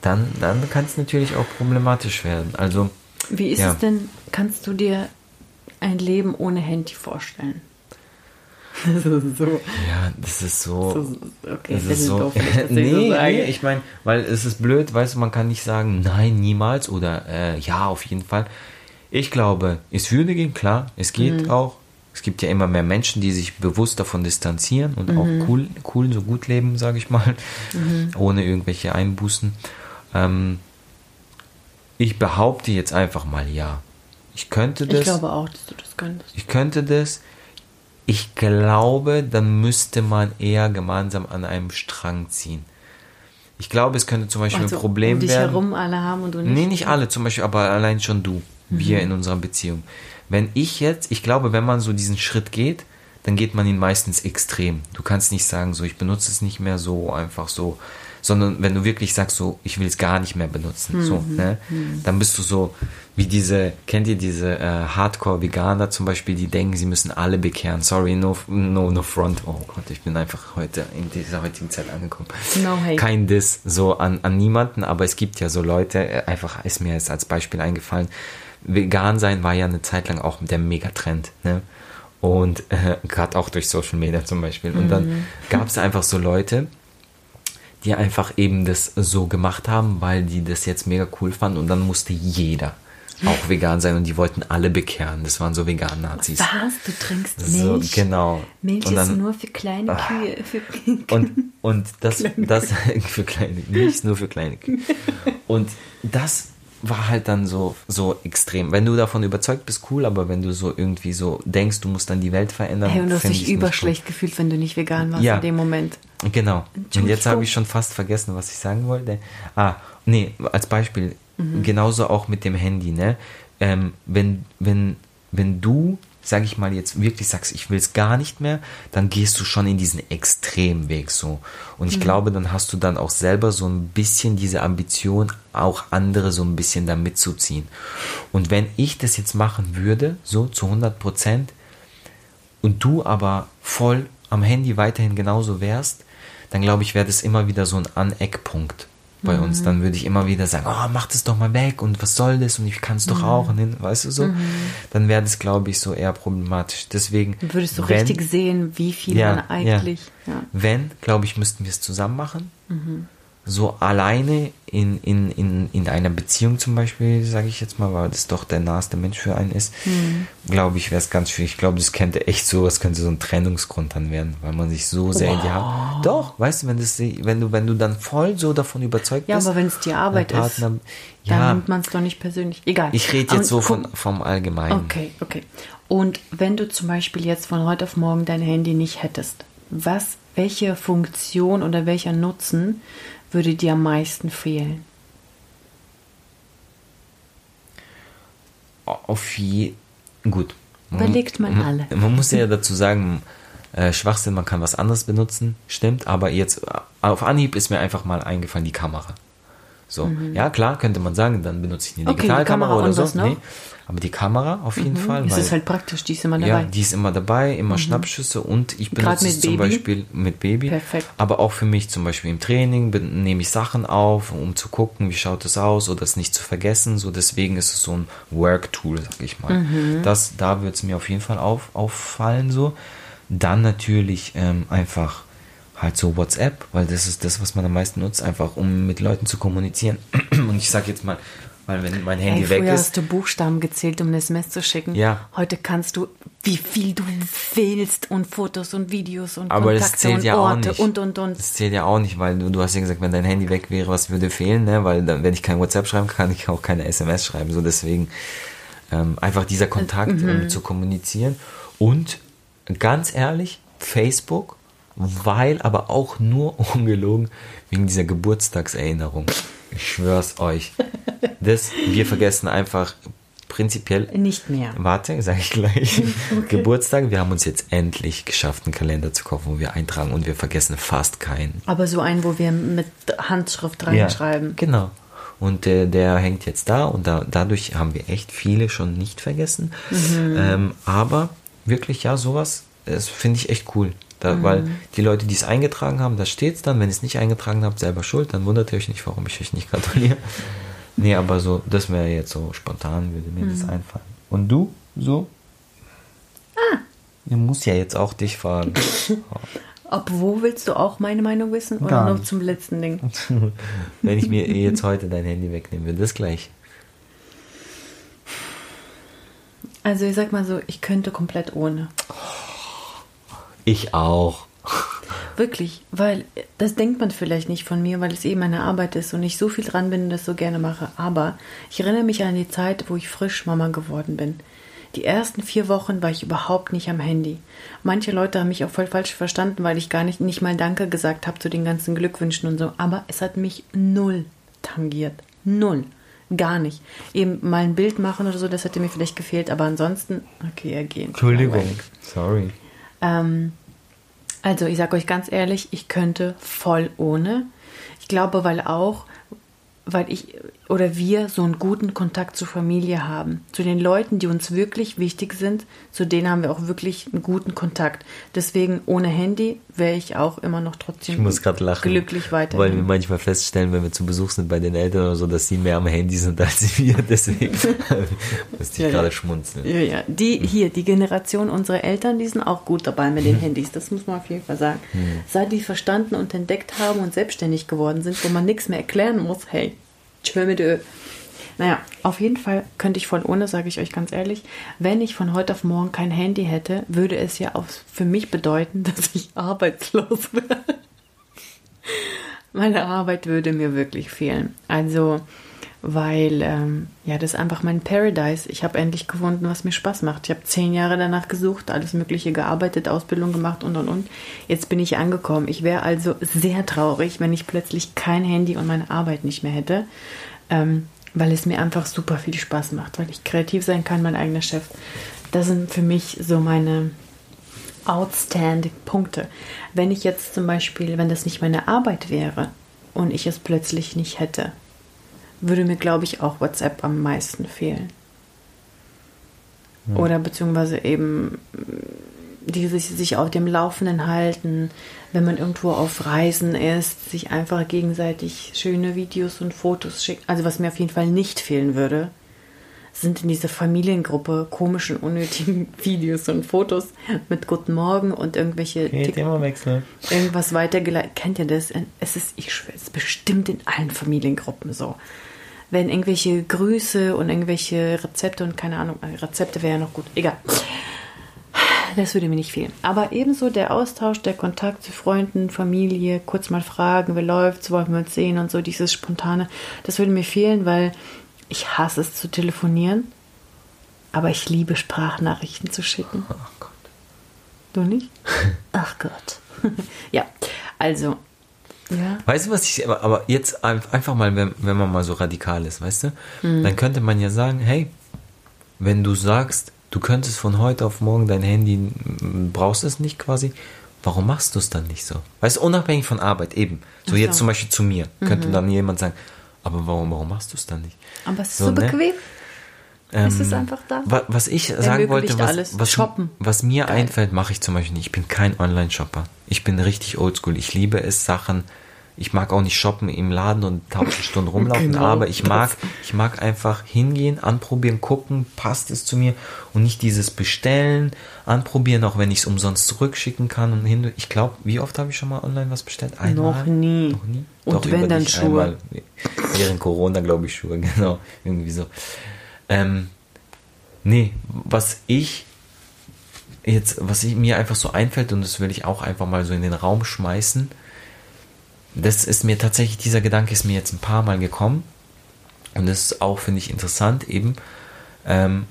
dann, dann kann es natürlich auch problematisch werden. Also. Wie ist ja. es denn, kannst du dir ein Leben ohne Handy vorstellen? Das ist so. Ja, das ist so. okay, das ist so. Doof, das nee, so nee, ich meine, weil es ist blöd, weißt du, man kann nicht sagen, nein, niemals oder äh, ja, auf jeden Fall. Ich glaube, es würde gehen, klar, es geht mhm. auch, es gibt ja immer mehr Menschen, die sich bewusst davon distanzieren und mhm. auch cool, cool so gut leben, sage ich mal, mhm. ohne irgendwelche Einbußen. Ähm, ich behaupte jetzt einfach mal ja. Ich könnte das. Ich glaube auch, dass du das könntest. Ich könnte das. Ich glaube, dann müsste man eher gemeinsam an einem Strang ziehen. Ich glaube, es könnte zum Beispiel also, ein Problem um dich werden. herum alle haben und du nicht. Nee, nicht alle zum Beispiel, aber allein schon du. Mhm. Wir in unserer Beziehung. Wenn ich jetzt, ich glaube, wenn man so diesen Schritt geht, dann geht man ihn meistens extrem. Du kannst nicht sagen, so ich benutze es nicht mehr so einfach so, sondern wenn du wirklich sagst, so ich will es gar nicht mehr benutzen, mhm. so, ne, mhm. dann bist du so wie diese, kennt ihr diese äh, Hardcore-Veganer zum Beispiel, die denken, sie müssen alle bekehren. Sorry, no, no, no front. Oh Gott, ich bin einfach heute in dieser heutigen Zeit angekommen. No hate. Kein Diss so an, an niemanden, aber es gibt ja so Leute, äh, einfach ist mir jetzt als Beispiel eingefallen, vegan sein war ja eine Zeit lang auch der Megatrend, ne? Und äh, gerade auch durch Social Media zum Beispiel. Und dann mhm. gab es einfach so Leute, die einfach eben das so gemacht haben, weil die das jetzt mega cool fanden und dann musste jeder auch vegan sein und die wollten alle bekehren. Das waren so vegan Nazis. Was? Du trinkst Milch? So, genau. Milch dann, ist nur für kleine ah. Kühe. Für und, und das, das für kleine, Milch ist nur für kleine Kühe. Und das war halt dann so, so extrem. Wenn du davon überzeugt bist, cool, aber wenn du so irgendwie so denkst, du musst dann die Welt verändern. Hey, und du hast dich überschlecht cool. gefühlt, wenn du nicht vegan warst ja. in dem Moment. Genau. Und jetzt habe ich schon fast vergessen, was ich sagen wollte. Ah, nee, als Beispiel, mhm. genauso auch mit dem Handy, ne? Ähm, wenn, wenn, wenn du sage ich mal, jetzt wirklich sagst, ich will es gar nicht mehr, dann gehst du schon in diesen Extremweg so. Und ich mhm. glaube, dann hast du dann auch selber so ein bisschen diese Ambition, auch andere so ein bisschen da mitzuziehen. Und wenn ich das jetzt machen würde, so zu 100 Prozent, und du aber voll am Handy weiterhin genauso wärst, dann glaube ich, wäre das immer wieder so ein Aneckpunkt bei mhm. uns, dann würde ich immer wieder sagen, oh, mach das doch mal weg und was soll das und ich kann es doch mhm. auch, und weißt du so, mhm. dann wäre das, glaube ich, so eher problematisch. Deswegen. Würdest du wenn, richtig sehen, wie viel ja, man eigentlich. Ja. Ja. Wenn, glaube ich, müssten wir es zusammen machen. Mhm so alleine in, in, in, in einer Beziehung zum Beispiel, sage ich jetzt mal, weil das doch der naheste Mensch für einen ist, mhm. glaube ich, wäre es ganz schwierig. Ich glaube, das könnte echt so, das könnte so ein Trennungsgrund dann werden, weil man sich so sehr wow. in die Hand. Doch, weißt du, wenn das, wenn du, wenn du dann voll so davon überzeugt ja, bist. Ja, aber wenn es die Arbeit Partner, ist, ja, dann nimmt man es doch nicht persönlich. Egal. Ich rede jetzt aber, so von, vom Allgemeinen. Okay, okay. Und wenn du zum Beispiel jetzt von heute auf morgen dein Handy nicht hättest, was, welche Funktion oder welcher Nutzen würde dir am meisten fehlen? Auf je gut. Überlegt man alle. Man muss ja dazu sagen, äh, Schwachsinn, man kann was anderes benutzen, stimmt, aber jetzt äh, auf Anhieb ist mir einfach mal eingefallen die Kamera. So, mhm. ja klar, könnte man sagen, dann benutze ich eine Digitalkamera okay, oder so. Nee, aber die Kamera auf jeden mhm. Fall. Weil, ist halt praktisch, die ist immer dabei. Ja, die ist immer dabei, immer mhm. Schnappschüsse und ich benutze es zum Beispiel mit Baby. Perfekt. Aber auch für mich zum Beispiel im Training nehme ich Sachen auf, um zu gucken, wie schaut es aus oder es nicht zu vergessen. So deswegen ist es so ein Work-Tool, sag ich mal. Mhm. Das, da wird es mir auf jeden Fall auf, auffallen so. Dann natürlich ähm, einfach halt so WhatsApp, weil das ist das, was man am meisten nutzt, einfach um mit Leuten zu kommunizieren. Und ich sag jetzt mal, weil wenn mein Handy Ey, weg ist. hast du Buchstaben gezählt, um eine SMS zu schicken. Ja. Heute kannst du, wie viel du willst und Fotos und Videos und Aber Kontakte das zählt und ja Orte auch nicht. und und und. Das zählt ja auch nicht, weil du, du hast ja gesagt, wenn dein Handy weg wäre, was würde fehlen, ne? Weil dann, wenn ich kein WhatsApp schreiben kann, kann ich auch keine SMS schreiben. So deswegen ähm, einfach dieser Kontakt mhm. um zu kommunizieren. Und ganz ehrlich, Facebook, weil aber auch nur ungelogen wegen dieser Geburtstagserinnerung. Ich schwör's euch. Das, wir vergessen einfach prinzipiell. Nicht mehr. Warte, sage ich gleich. Okay. Geburtstag. Wir haben uns jetzt endlich geschafft, einen Kalender zu kaufen, wo wir eintragen und wir vergessen fast keinen. Aber so einen, wo wir mit Handschrift reinschreiben. Ja, genau. Und äh, der hängt jetzt da und da, dadurch haben wir echt viele schon nicht vergessen. Mhm. Ähm, aber wirklich, ja, sowas, das finde ich echt cool. Da, mhm. Weil die Leute, die es eingetragen haben, da steht es dann. Wenn ihr es nicht eingetragen habt, selber schuld, dann wundert ihr euch nicht, warum ich euch nicht gratuliere. nee, aber so, das wäre jetzt so spontan, würde mir mhm. das einfallen. Und du, so? Ah. Ich muss ja jetzt auch dich fragen. Ob wo willst du auch meine Meinung wissen oder Gar nur nicht. zum letzten Ding? Wenn ich mir jetzt heute dein Handy wegnehme, würde das gleich. Also ich sag mal so, ich könnte komplett ohne. Oh. Ich auch. Wirklich, weil das denkt man vielleicht nicht von mir, weil es eben meine Arbeit ist und ich so viel dran bin und das so gerne mache. Aber ich erinnere mich an die Zeit, wo ich frisch Mama geworden bin. Die ersten vier Wochen war ich überhaupt nicht am Handy. Manche Leute haben mich auch voll falsch verstanden, weil ich gar nicht, nicht mal Danke gesagt habe zu den ganzen Glückwünschen und so. Aber es hat mich null tangiert. Null. Gar nicht. Eben mal ein Bild machen oder so, das hätte mir vielleicht gefehlt, aber ansonsten, okay, ergehen. Entschuldigung, sorry. Ähm, also ich sage euch ganz ehrlich, ich könnte voll ohne. Ich glaube, weil auch, weil ich oder wir so einen guten Kontakt zur Familie haben. Zu den Leuten, die uns wirklich wichtig sind, zu denen haben wir auch wirklich einen guten Kontakt. Deswegen ohne Handy wäre ich auch immer noch trotzdem ich muss lachen, glücklich weiter. Weil wir manchmal feststellen, wenn wir zu Besuch sind bei den Eltern oder so, dass sie mehr am Handy sind als wir. Deswegen musste ich ja, gerade ja. schmunzeln. Ja, ja. Die hier, die Generation unserer Eltern, die sind auch gut dabei mit den Handys. Das muss man auf jeden Fall sagen. Hm. Seit die verstanden und entdeckt haben und selbstständig geworden sind, wo man nichts mehr erklären muss, hey, tschö mit. Naja, auf jeden Fall könnte ich voll ohne, sage ich euch ganz ehrlich. Wenn ich von heute auf morgen kein Handy hätte, würde es ja auch für mich bedeuten, dass ich arbeitslos wäre. Meine Arbeit würde mir wirklich fehlen. Also, weil, ähm, ja, das ist einfach mein Paradise. Ich habe endlich gefunden, was mir Spaß macht. Ich habe zehn Jahre danach gesucht, alles Mögliche gearbeitet, Ausbildung gemacht und und und. Jetzt bin ich angekommen. Ich wäre also sehr traurig, wenn ich plötzlich kein Handy und meine Arbeit nicht mehr hätte. Ähm, weil es mir einfach super viel Spaß macht, weil ich kreativ sein kann, mein eigener Chef. Das sind für mich so meine outstanding Punkte. Wenn ich jetzt zum Beispiel, wenn das nicht meine Arbeit wäre und ich es plötzlich nicht hätte, würde mir, glaube ich, auch WhatsApp am meisten fehlen. Ja. Oder beziehungsweise eben die sich, sich auf dem Laufenden halten, wenn man irgendwo auf Reisen ist, sich einfach gegenseitig schöne Videos und Fotos schickt. Also was mir auf jeden Fall nicht fehlen würde, sind in dieser Familiengruppe komischen, unnötigen Videos und Fotos mit Guten Morgen und irgendwelche okay, Themawechsel. irgendwas weitergeleitet. Kennt ihr das? Es ist, ich schwöre, es ist bestimmt in allen Familiengruppen so. Wenn irgendwelche Grüße und irgendwelche Rezepte und keine Ahnung, Rezepte wäre ja noch gut. Egal das würde mir nicht fehlen. Aber ebenso der Austausch, der Kontakt zu Freunden, Familie, kurz mal fragen, wie läuft's, wollen wir uns sehen und so, dieses Spontane, das würde mir fehlen, weil ich hasse es zu telefonieren, aber ich liebe Sprachnachrichten zu schicken. Ach Gott. Du nicht? Ach Gott. ja, also. Ja. Weißt du, was ich, aber, aber jetzt einfach mal, wenn, wenn man mal so radikal ist, weißt du, mhm. dann könnte man ja sagen, hey, wenn du sagst, Du könntest von heute auf morgen dein Handy, brauchst es nicht quasi. Warum machst du es dann nicht so? Weißt du, unabhängig von Arbeit eben. So, so. jetzt zum Beispiel zu mir, mhm. könnte dann jemand sagen, Aber warum, warum machst du es dann nicht? Aber es ist so, so ne? bequem. Ähm, es ist einfach da. Was ich sagen wollte, was, was, was, mir Geil. einfällt, mache ich zum Beispiel nicht. Ich bin kein Online-Shopper. Ich bin richtig oldschool. Ich liebe es, Sachen ich mag auch nicht shoppen im Laden und tausend Stunden rumlaufen, genau, aber ich mag, ich mag einfach hingehen, anprobieren, gucken, passt es zu mir und nicht dieses Bestellen, anprobieren, auch wenn ich es umsonst zurückschicken kann und hin. Ich glaube, wie oft habe ich schon mal online was bestellt? Einmal? Noch nie. Noch nie? Und Doch, wenn dann Schuhe. Einmal. Während Corona, glaube ich, Schuhe, genau. Irgendwie so. Ähm, nee, was ich jetzt, was ich, mir einfach so einfällt und das will ich auch einfach mal so in den Raum schmeißen, das ist mir tatsächlich, dieser Gedanke ist mir jetzt ein paar Mal gekommen. Und das ist auch, finde ich, interessant eben. Ähm,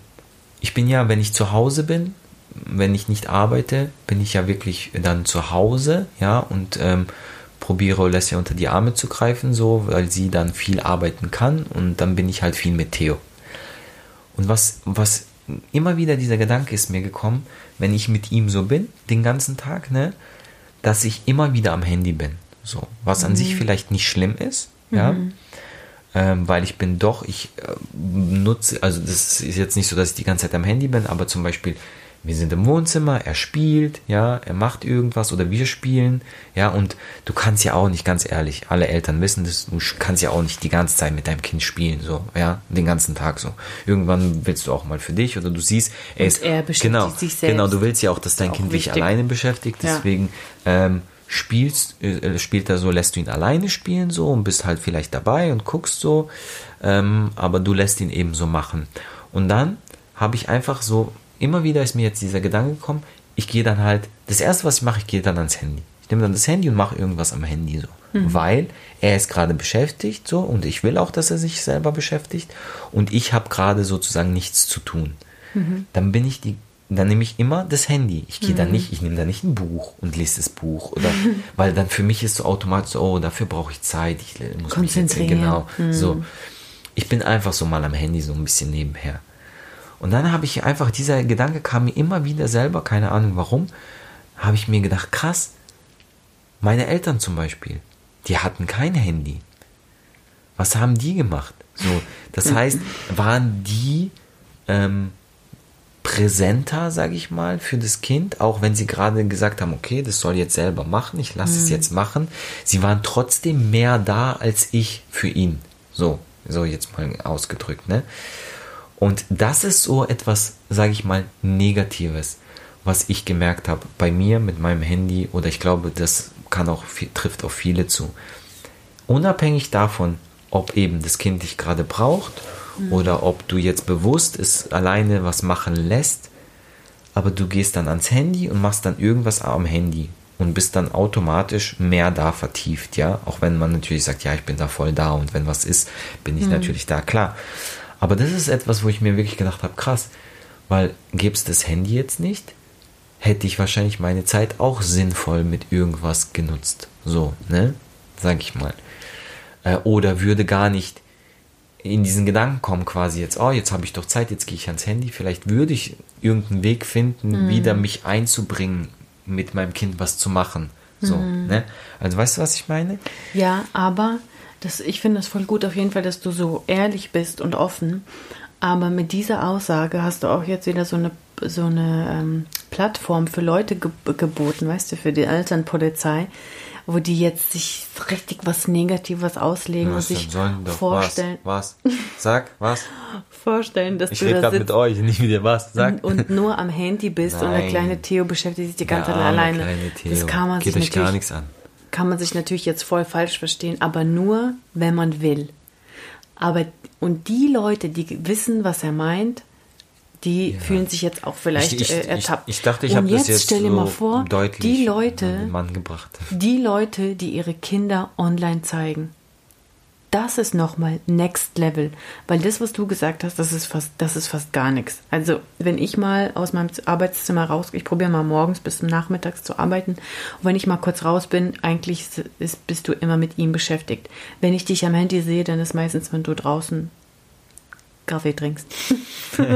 ich bin ja, wenn ich zu Hause bin, wenn ich nicht arbeite, bin ich ja wirklich dann zu Hause, ja, und ähm, probiere Olesja unter die Arme zu greifen, so, weil sie dann viel arbeiten kann und dann bin ich halt viel mit Theo. Und was, was immer wieder dieser Gedanke ist mir gekommen, wenn ich mit ihm so bin, den ganzen Tag, ne, dass ich immer wieder am Handy bin. So, was an mhm. sich vielleicht nicht schlimm ist, ja. Mhm. Ähm, weil ich bin doch, ich äh, nutze, also das ist jetzt nicht so, dass ich die ganze Zeit am Handy bin, aber zum Beispiel, wir sind im Wohnzimmer, er spielt, ja, er macht irgendwas oder wir spielen, ja, und du kannst ja auch nicht, ganz ehrlich, alle Eltern wissen das, du kannst ja auch nicht die ganze Zeit mit deinem Kind spielen, so, ja, den ganzen Tag so. Irgendwann willst du auch mal für dich oder du siehst, er ist, er beschäftigt genau, sich selbst. Genau, du willst ja auch, dass dein auch Kind wichtig. dich alleine beschäftigt, deswegen, ja. ähm, spielst, äh, spielt er so, lässt du ihn alleine spielen so und bist halt vielleicht dabei und guckst so, ähm, aber du lässt ihn eben so machen. Und dann habe ich einfach so, immer wieder ist mir jetzt dieser Gedanke gekommen, ich gehe dann halt, das erste, was ich mache, ich gehe dann ans Handy. Ich nehme dann das Handy und mache irgendwas am Handy so. Mhm. Weil er ist gerade beschäftigt so und ich will auch, dass er sich selber beschäftigt und ich habe gerade sozusagen nichts zu tun. Mhm. Dann bin ich die dann nehme ich immer das Handy. Ich gehe mhm. da nicht, ich nehme da nicht ein Buch und lese das Buch oder weil dann für mich ist so automatisch so, oh, dafür brauche ich Zeit, ich muss konzentrieren. Mich jetzt, genau. Mhm. So. Ich bin einfach so mal am Handy so ein bisschen nebenher. Und dann habe ich einfach, dieser Gedanke kam mir immer wieder selber, keine Ahnung warum, habe ich mir gedacht, krass, meine Eltern zum Beispiel, die hatten kein Handy. Was haben die gemacht? So, das heißt, waren die ähm, präsenter, sage ich mal, für das Kind, auch wenn sie gerade gesagt haben, okay, das soll jetzt selber machen, ich lasse mhm. es jetzt machen. Sie waren trotzdem mehr da als ich für ihn. So, so jetzt mal ausgedrückt, ne? Und das ist so etwas, sage ich mal, Negatives, was ich gemerkt habe bei mir mit meinem Handy oder ich glaube, das kann auch trifft auf viele zu. Unabhängig davon, ob eben das Kind dich gerade braucht mhm. oder ob du jetzt bewusst es alleine was machen lässt, aber du gehst dann ans Handy und machst dann irgendwas am Handy und bist dann automatisch mehr da vertieft, ja, auch wenn man natürlich sagt, ja, ich bin da voll da und wenn was ist, bin ich mhm. natürlich da, klar. Aber das ist etwas, wo ich mir wirklich gedacht habe, krass, weil gäbe es das Handy jetzt nicht, hätte ich wahrscheinlich meine Zeit auch sinnvoll mit irgendwas genutzt. So, ne? Sag ich mal. Äh, oder würde gar nicht in diesen Gedanken kommen, quasi jetzt, oh, jetzt habe ich doch Zeit, jetzt gehe ich ans Handy, vielleicht würde ich irgendeinen Weg finden, mhm. wieder mich einzubringen, mit meinem Kind was zu machen. So, mhm. ne? Also weißt du, was ich meine? Ja, aber das, ich finde es voll gut auf jeden Fall, dass du so ehrlich bist und offen. Aber mit dieser Aussage hast du auch jetzt wieder so eine, so eine ähm, Plattform für Leute ge geboten, weißt du, für die Elternpolizei, wo die jetzt sich richtig was Negatives auslegen was und sich vorstellen. Was? was? Sag, was? vorstellen, dass ich du da gerade mit euch, nicht mit dir was. Sag. Und, und nur am Handy bist Nein. und der kleine Theo beschäftigt sich die ganze Zeit alleine. Kleine Theo. Das kann man Geht sich euch gar nichts an. Kann man sich natürlich jetzt voll falsch verstehen, aber nur, wenn man will. Aber und die Leute, die wissen, was er meint, die ja. fühlen sich jetzt auch vielleicht ich, ich, äh, ertappt. Ich, ich, dachte, ich habe das jetzt stell dir so mal vor, die Leute, gebracht. die Leute, die ihre Kinder online zeigen, das ist nochmal Next Level. Weil das, was du gesagt hast, das ist fast, das ist fast gar nichts. Also, wenn ich mal aus meinem Arbeitszimmer raus, ich probiere mal morgens bis nachmittags zu arbeiten. Und wenn ich mal kurz raus bin, eigentlich ist, bist du immer mit ihm beschäftigt. Wenn ich dich am Handy sehe, dann ist meistens, wenn du draußen Kaffee trinkst.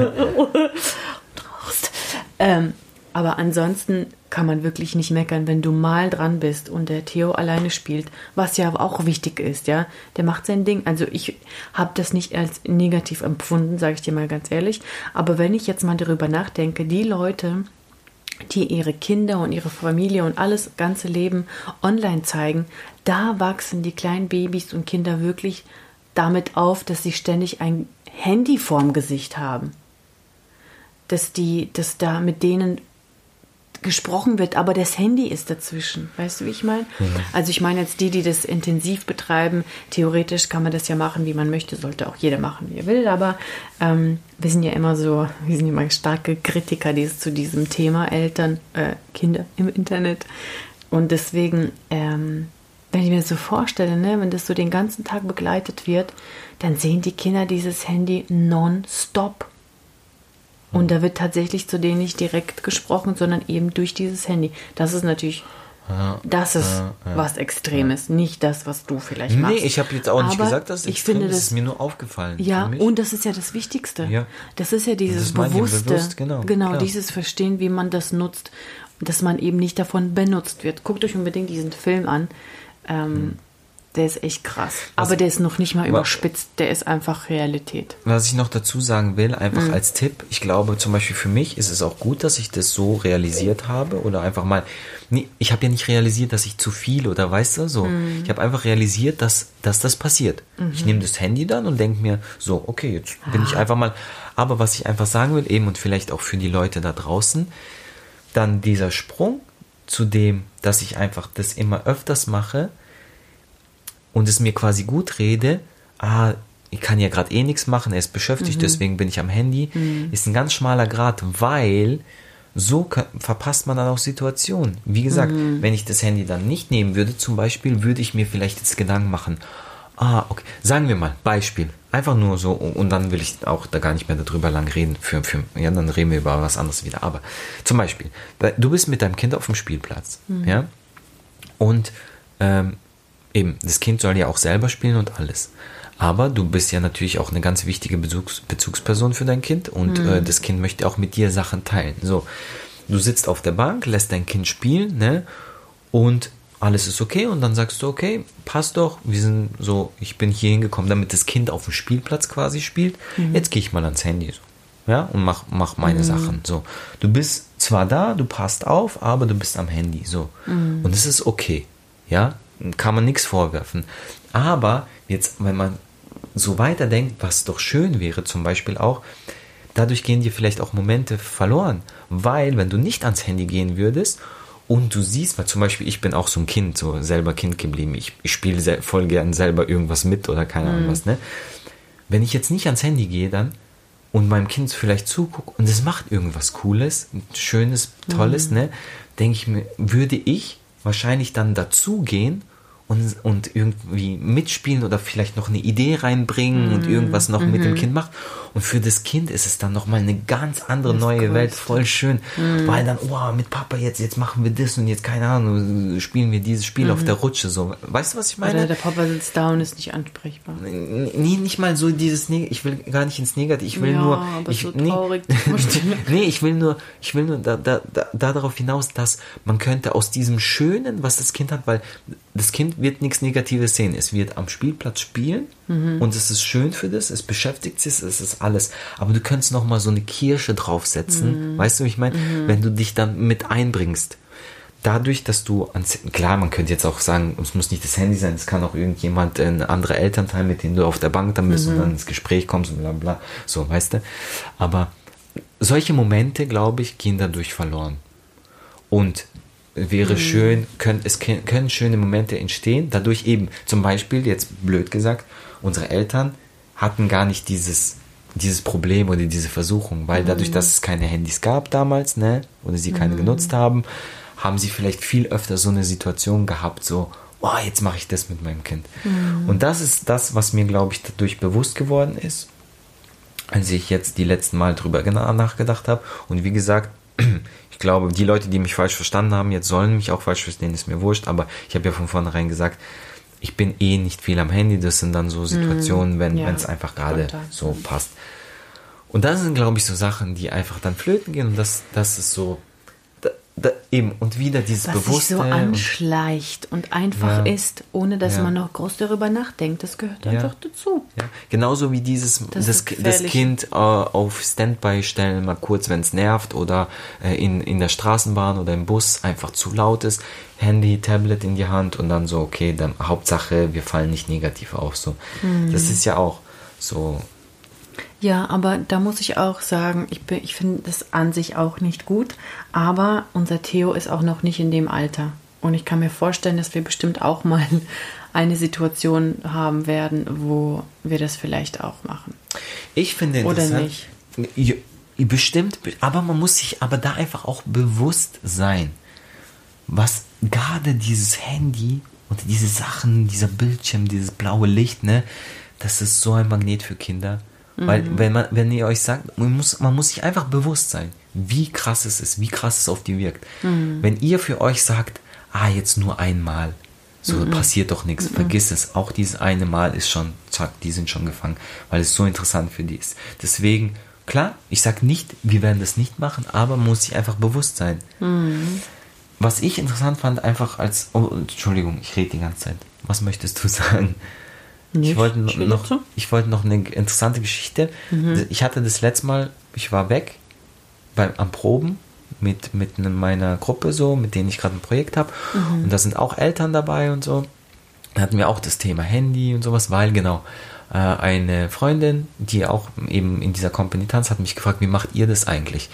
Ähm, Aber ansonsten kann man wirklich nicht meckern, wenn du mal dran bist und der Theo alleine spielt, was ja auch wichtig ist, ja. Der macht sein Ding. Also ich habe das nicht als negativ empfunden, sage ich dir mal ganz ehrlich. Aber wenn ich jetzt mal darüber nachdenke, die Leute, die ihre Kinder und ihre Familie und alles ganze Leben online zeigen, da wachsen die kleinen Babys und Kinder wirklich damit auf, dass sie ständig ein Handy vorm Gesicht haben. Dass die, dass da mit denen gesprochen wird, aber das Handy ist dazwischen. Weißt du, wie ich meine? Mhm. Also ich meine jetzt die, die das intensiv betreiben, theoretisch kann man das ja machen, wie man möchte, sollte auch jeder machen, wie er will, aber ähm, wir sind ja immer so, wir sind immer starke Kritiker dieses, zu diesem Thema Eltern, äh, Kinder im Internet. Und deswegen, ähm, wenn ich mir das so vorstelle, ne, wenn das so den ganzen Tag begleitet wird, dann sehen die Kinder dieses Handy non-stop. Und da wird tatsächlich zu denen nicht direkt gesprochen, sondern eben durch dieses Handy. Das ist natürlich, ja, das ist ja, ja, was Extremes, nicht das, was du vielleicht machst. Nee, ich habe jetzt auch nicht Aber gesagt, dass ich finde, das ist mir nur aufgefallen. Ja, und das ist ja das Wichtigste. Ja. Das ist ja dieses bewusste, bewusst, genau, genau dieses Verstehen, wie man das nutzt, dass man eben nicht davon benutzt wird. Guckt euch unbedingt diesen Film an. Ähm, hm. Der ist echt krass. Was, Aber der ist noch nicht mal überspitzt, der ist einfach Realität. Was ich noch dazu sagen will, einfach mhm. als Tipp, ich glaube zum Beispiel für mich ist es auch gut, dass ich das so realisiert habe oder einfach mal, nee, ich habe ja nicht realisiert, dass ich zu viel oder weißt du, so. Mhm. Ich habe einfach realisiert, dass, dass das passiert. Mhm. Ich nehme das Handy dann und denke mir, so, okay, jetzt bin ich ah. einfach mal, aber was ich einfach sagen will, eben und vielleicht auch für die Leute da draußen, dann dieser Sprung zu dem, dass ich einfach das immer öfters mache, und es mir quasi gut rede, ah, ich kann ja gerade eh nichts machen, er ist beschäftigt, mhm. deswegen bin ich am Handy, mhm. ist ein ganz schmaler Grad, weil so verpasst man dann auch Situationen. Wie gesagt, mhm. wenn ich das Handy dann nicht nehmen würde, zum Beispiel, würde ich mir vielleicht jetzt Gedanken machen, ah, okay, sagen wir mal, Beispiel, einfach nur so, und dann will ich auch da gar nicht mehr darüber lang reden, für, für, ja, dann reden wir über was anderes wieder, aber zum Beispiel, du bist mit deinem Kind auf dem Spielplatz, mhm. ja, und ähm, Eben, das Kind soll ja auch selber spielen und alles. Aber du bist ja natürlich auch eine ganz wichtige Bezugs Bezugsperson für dein Kind und mhm. äh, das Kind möchte auch mit dir Sachen teilen. So, du sitzt auf der Bank, lässt dein Kind spielen, ne? Und alles ist okay und dann sagst du, okay, passt doch, wir sind so, ich bin hier hingekommen, damit das Kind auf dem Spielplatz quasi spielt. Mhm. Jetzt gehe ich mal ans Handy so. Ja, und mach, mach meine mhm. Sachen. So. Du bist zwar da, du passt auf, aber du bist am Handy. So. Mhm. Und es ist okay. Ja, kann man nichts vorwerfen. Aber jetzt, wenn man so weiterdenkt, was doch schön wäre, zum Beispiel auch, dadurch gehen dir vielleicht auch Momente verloren. Weil, wenn du nicht ans Handy gehen würdest und du siehst, weil zum Beispiel ich bin auch so ein Kind, so selber Kind geblieben, ich, ich spiele voll gern selber irgendwas mit oder keine Ahnung mhm. was, ne? Wenn ich jetzt nicht ans Handy gehe, dann und meinem Kind vielleicht zugucke und es macht irgendwas Cooles, Schönes, Tolles, mhm. ne? Denke ich mir, würde ich wahrscheinlich dann dazugehen und, und irgendwie mitspielen oder vielleicht noch eine Idee reinbringen mm. und mhm. irgendwas noch -hmm. mit dem mhm. Kind macht. Und für das Kind ist es dann nochmal eine ganz andere das neue Welt, voll schön. Mm. Weil dann, oh, mit Papa jetzt, jetzt machen wir das und jetzt, keine Ahnung, spielen wir dieses Spiel -hmm. auf der Rutsche. So. Weißt du, was ich meine? Oder der Papa sitzt da und ist nicht ansprechbar. Nee, nicht mal so dieses, ich will gar nicht ins Negativ, ich will ja, nur, aber ich, so traurig. Nee, nee, ich will nur, ich will nur da, da, da, darauf hinaus, dass man könnte aus diesem Schönen, was das Kind hat, weil das Kind wird nichts Negatives sehen. Es wird am Spielplatz spielen mhm. und es ist schön für das, es beschäftigt sich, es ist alles. Aber du könntest noch mal so eine Kirsche draufsetzen, mhm. weißt du, wie ich meine? Mhm. Wenn du dich dann mit einbringst. Dadurch, dass du ans, klar, man könnte jetzt auch sagen, es muss nicht das Handy sein, es kann auch irgendjemand, ein anderer Elternteil, mit dem du auf der Bank dann bist und mhm. dann ins Gespräch kommst und bla bla, so, weißt du. Aber solche Momente, glaube ich, gehen dadurch verloren. Und wäre mhm. schön, können, es können schöne Momente entstehen, dadurch eben, zum Beispiel, jetzt blöd gesagt, unsere Eltern hatten gar nicht dieses, dieses Problem oder diese Versuchung, weil mhm. dadurch, dass es keine Handys gab damals, ne, oder sie keine mhm. genutzt haben, haben sie vielleicht viel öfter so eine Situation gehabt, so, oh, jetzt mache ich das mit meinem Kind. Mhm. Und das ist das, was mir, glaube ich, dadurch bewusst geworden ist, als ich jetzt die letzten Mal drüber nachgedacht habe. Und wie gesagt, ich glaube, die Leute, die mich falsch verstanden haben, jetzt sollen mich auch falsch verstehen, ist mir wurscht, aber ich habe ja von vornherein gesagt, ich bin eh nicht viel am Handy, das sind dann so Situationen, mm, wenn ja, es einfach gerade so passt. Und das sind, glaube ich, so Sachen, die einfach dann flöten gehen. Und das, das ist so da, eben, und wieder dieses Was Bewusste. sich so anschleicht und, und einfach ja, ist, ohne dass ja. man noch groß darüber nachdenkt. Das gehört ja. einfach dazu. Ja. Genauso wie dieses, das, das, das Kind äh, auf Standby stellen, mal kurz, wenn es nervt oder äh, in, in der Straßenbahn oder im Bus einfach zu laut ist. Handy, Tablet in die Hand und dann so, okay, dann Hauptsache, wir fallen nicht negativ auf. So. Mhm. Das ist ja auch so ja, aber da muss ich auch sagen, ich, ich finde das an sich auch nicht gut. Aber unser Theo ist auch noch nicht in dem Alter. Und ich kann mir vorstellen, dass wir bestimmt auch mal eine Situation haben werden, wo wir das vielleicht auch machen. Ich finde interessant. Oder nicht? Bestimmt, aber man muss sich aber da einfach auch bewusst sein, was gerade dieses Handy und diese Sachen, dieser Bildschirm, dieses blaue Licht, ne, das ist so ein Magnet für Kinder. Weil, mhm. wenn, man, wenn ihr euch sagt, man muss, man muss sich einfach bewusst sein, wie krass es ist, wie krass es auf die wirkt. Mhm. Wenn ihr für euch sagt, ah, jetzt nur einmal, so mhm. passiert doch nichts, mhm. vergiss es. Auch dieses eine Mal ist schon, zack, die sind schon gefangen, weil es so interessant für die ist. Deswegen, klar, ich sage nicht, wir werden das nicht machen, aber man muss sich einfach bewusst sein. Mhm. Was ich interessant fand, einfach als, oh, Entschuldigung, ich rede die ganze Zeit. Was möchtest du sagen? Nicht. Ich wollte noch, ich wollte noch eine interessante Geschichte. Mhm. Ich hatte das letzte Mal, ich war weg beim, am Proben mit, mit meiner Gruppe so, mit denen ich gerade ein Projekt habe. Mhm. Und da sind auch Eltern dabei und so. Da hatten wir auch das Thema Handy und sowas, weil genau äh, eine Freundin, die auch eben in dieser Company tanzt, hat mich gefragt, wie macht ihr das eigentlich?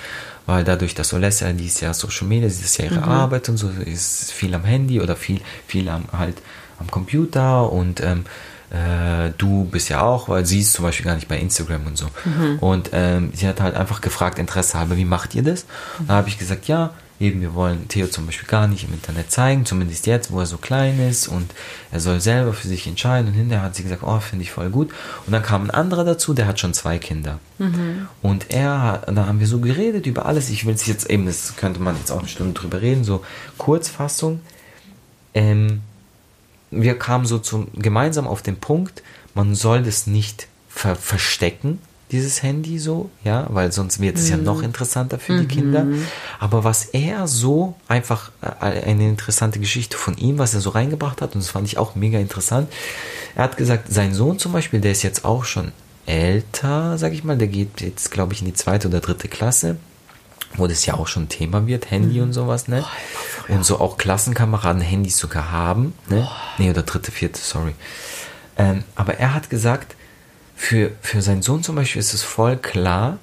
Weil dadurch, dass Olesja, die ist ja Social Media, sie ist ja ihre mhm. Arbeit und so, ist viel am Handy oder viel, viel am, halt am Computer und ähm, äh, du bist ja auch, weil sie ist zum Beispiel gar nicht bei Instagram und so. Mhm. Und ähm, sie hat halt einfach gefragt, Interesse halber, wie macht ihr das? Mhm. Da habe ich gesagt, ja, eben, wir wollen Theo zum Beispiel gar nicht im Internet zeigen, zumindest jetzt, wo er so klein ist und er soll selber für sich entscheiden. Und hinterher hat sie gesagt, oh, finde ich voll gut. Und dann kam ein anderer dazu, der hat schon zwei Kinder. Mhm. Und er, da haben wir so geredet über alles. Ich will es jetzt eben, das könnte man jetzt auch eine Stunde drüber reden, so Kurzfassung. Ähm, wir kamen so zum, gemeinsam auf den Punkt, man soll das nicht ver verstecken, dieses Handy so, ja, weil sonst wird es mhm. ja noch interessanter für mhm. die Kinder. Aber was er so einfach äh, eine interessante Geschichte von ihm, was er so reingebracht hat, und das fand ich auch mega interessant. Er hat gesagt, sein Sohn zum Beispiel, der ist jetzt auch schon älter, sag ich mal, der geht jetzt, glaube ich, in die zweite oder dritte Klasse wo das ja auch schon Thema wird, Handy mhm. und sowas, ne? Oh, und so auch Klassenkameraden Handys sogar haben, ne? Oh. Nee, oder dritte, vierte, sorry. Ähm, aber er hat gesagt, für, für seinen Sohn zum Beispiel ist es voll klar,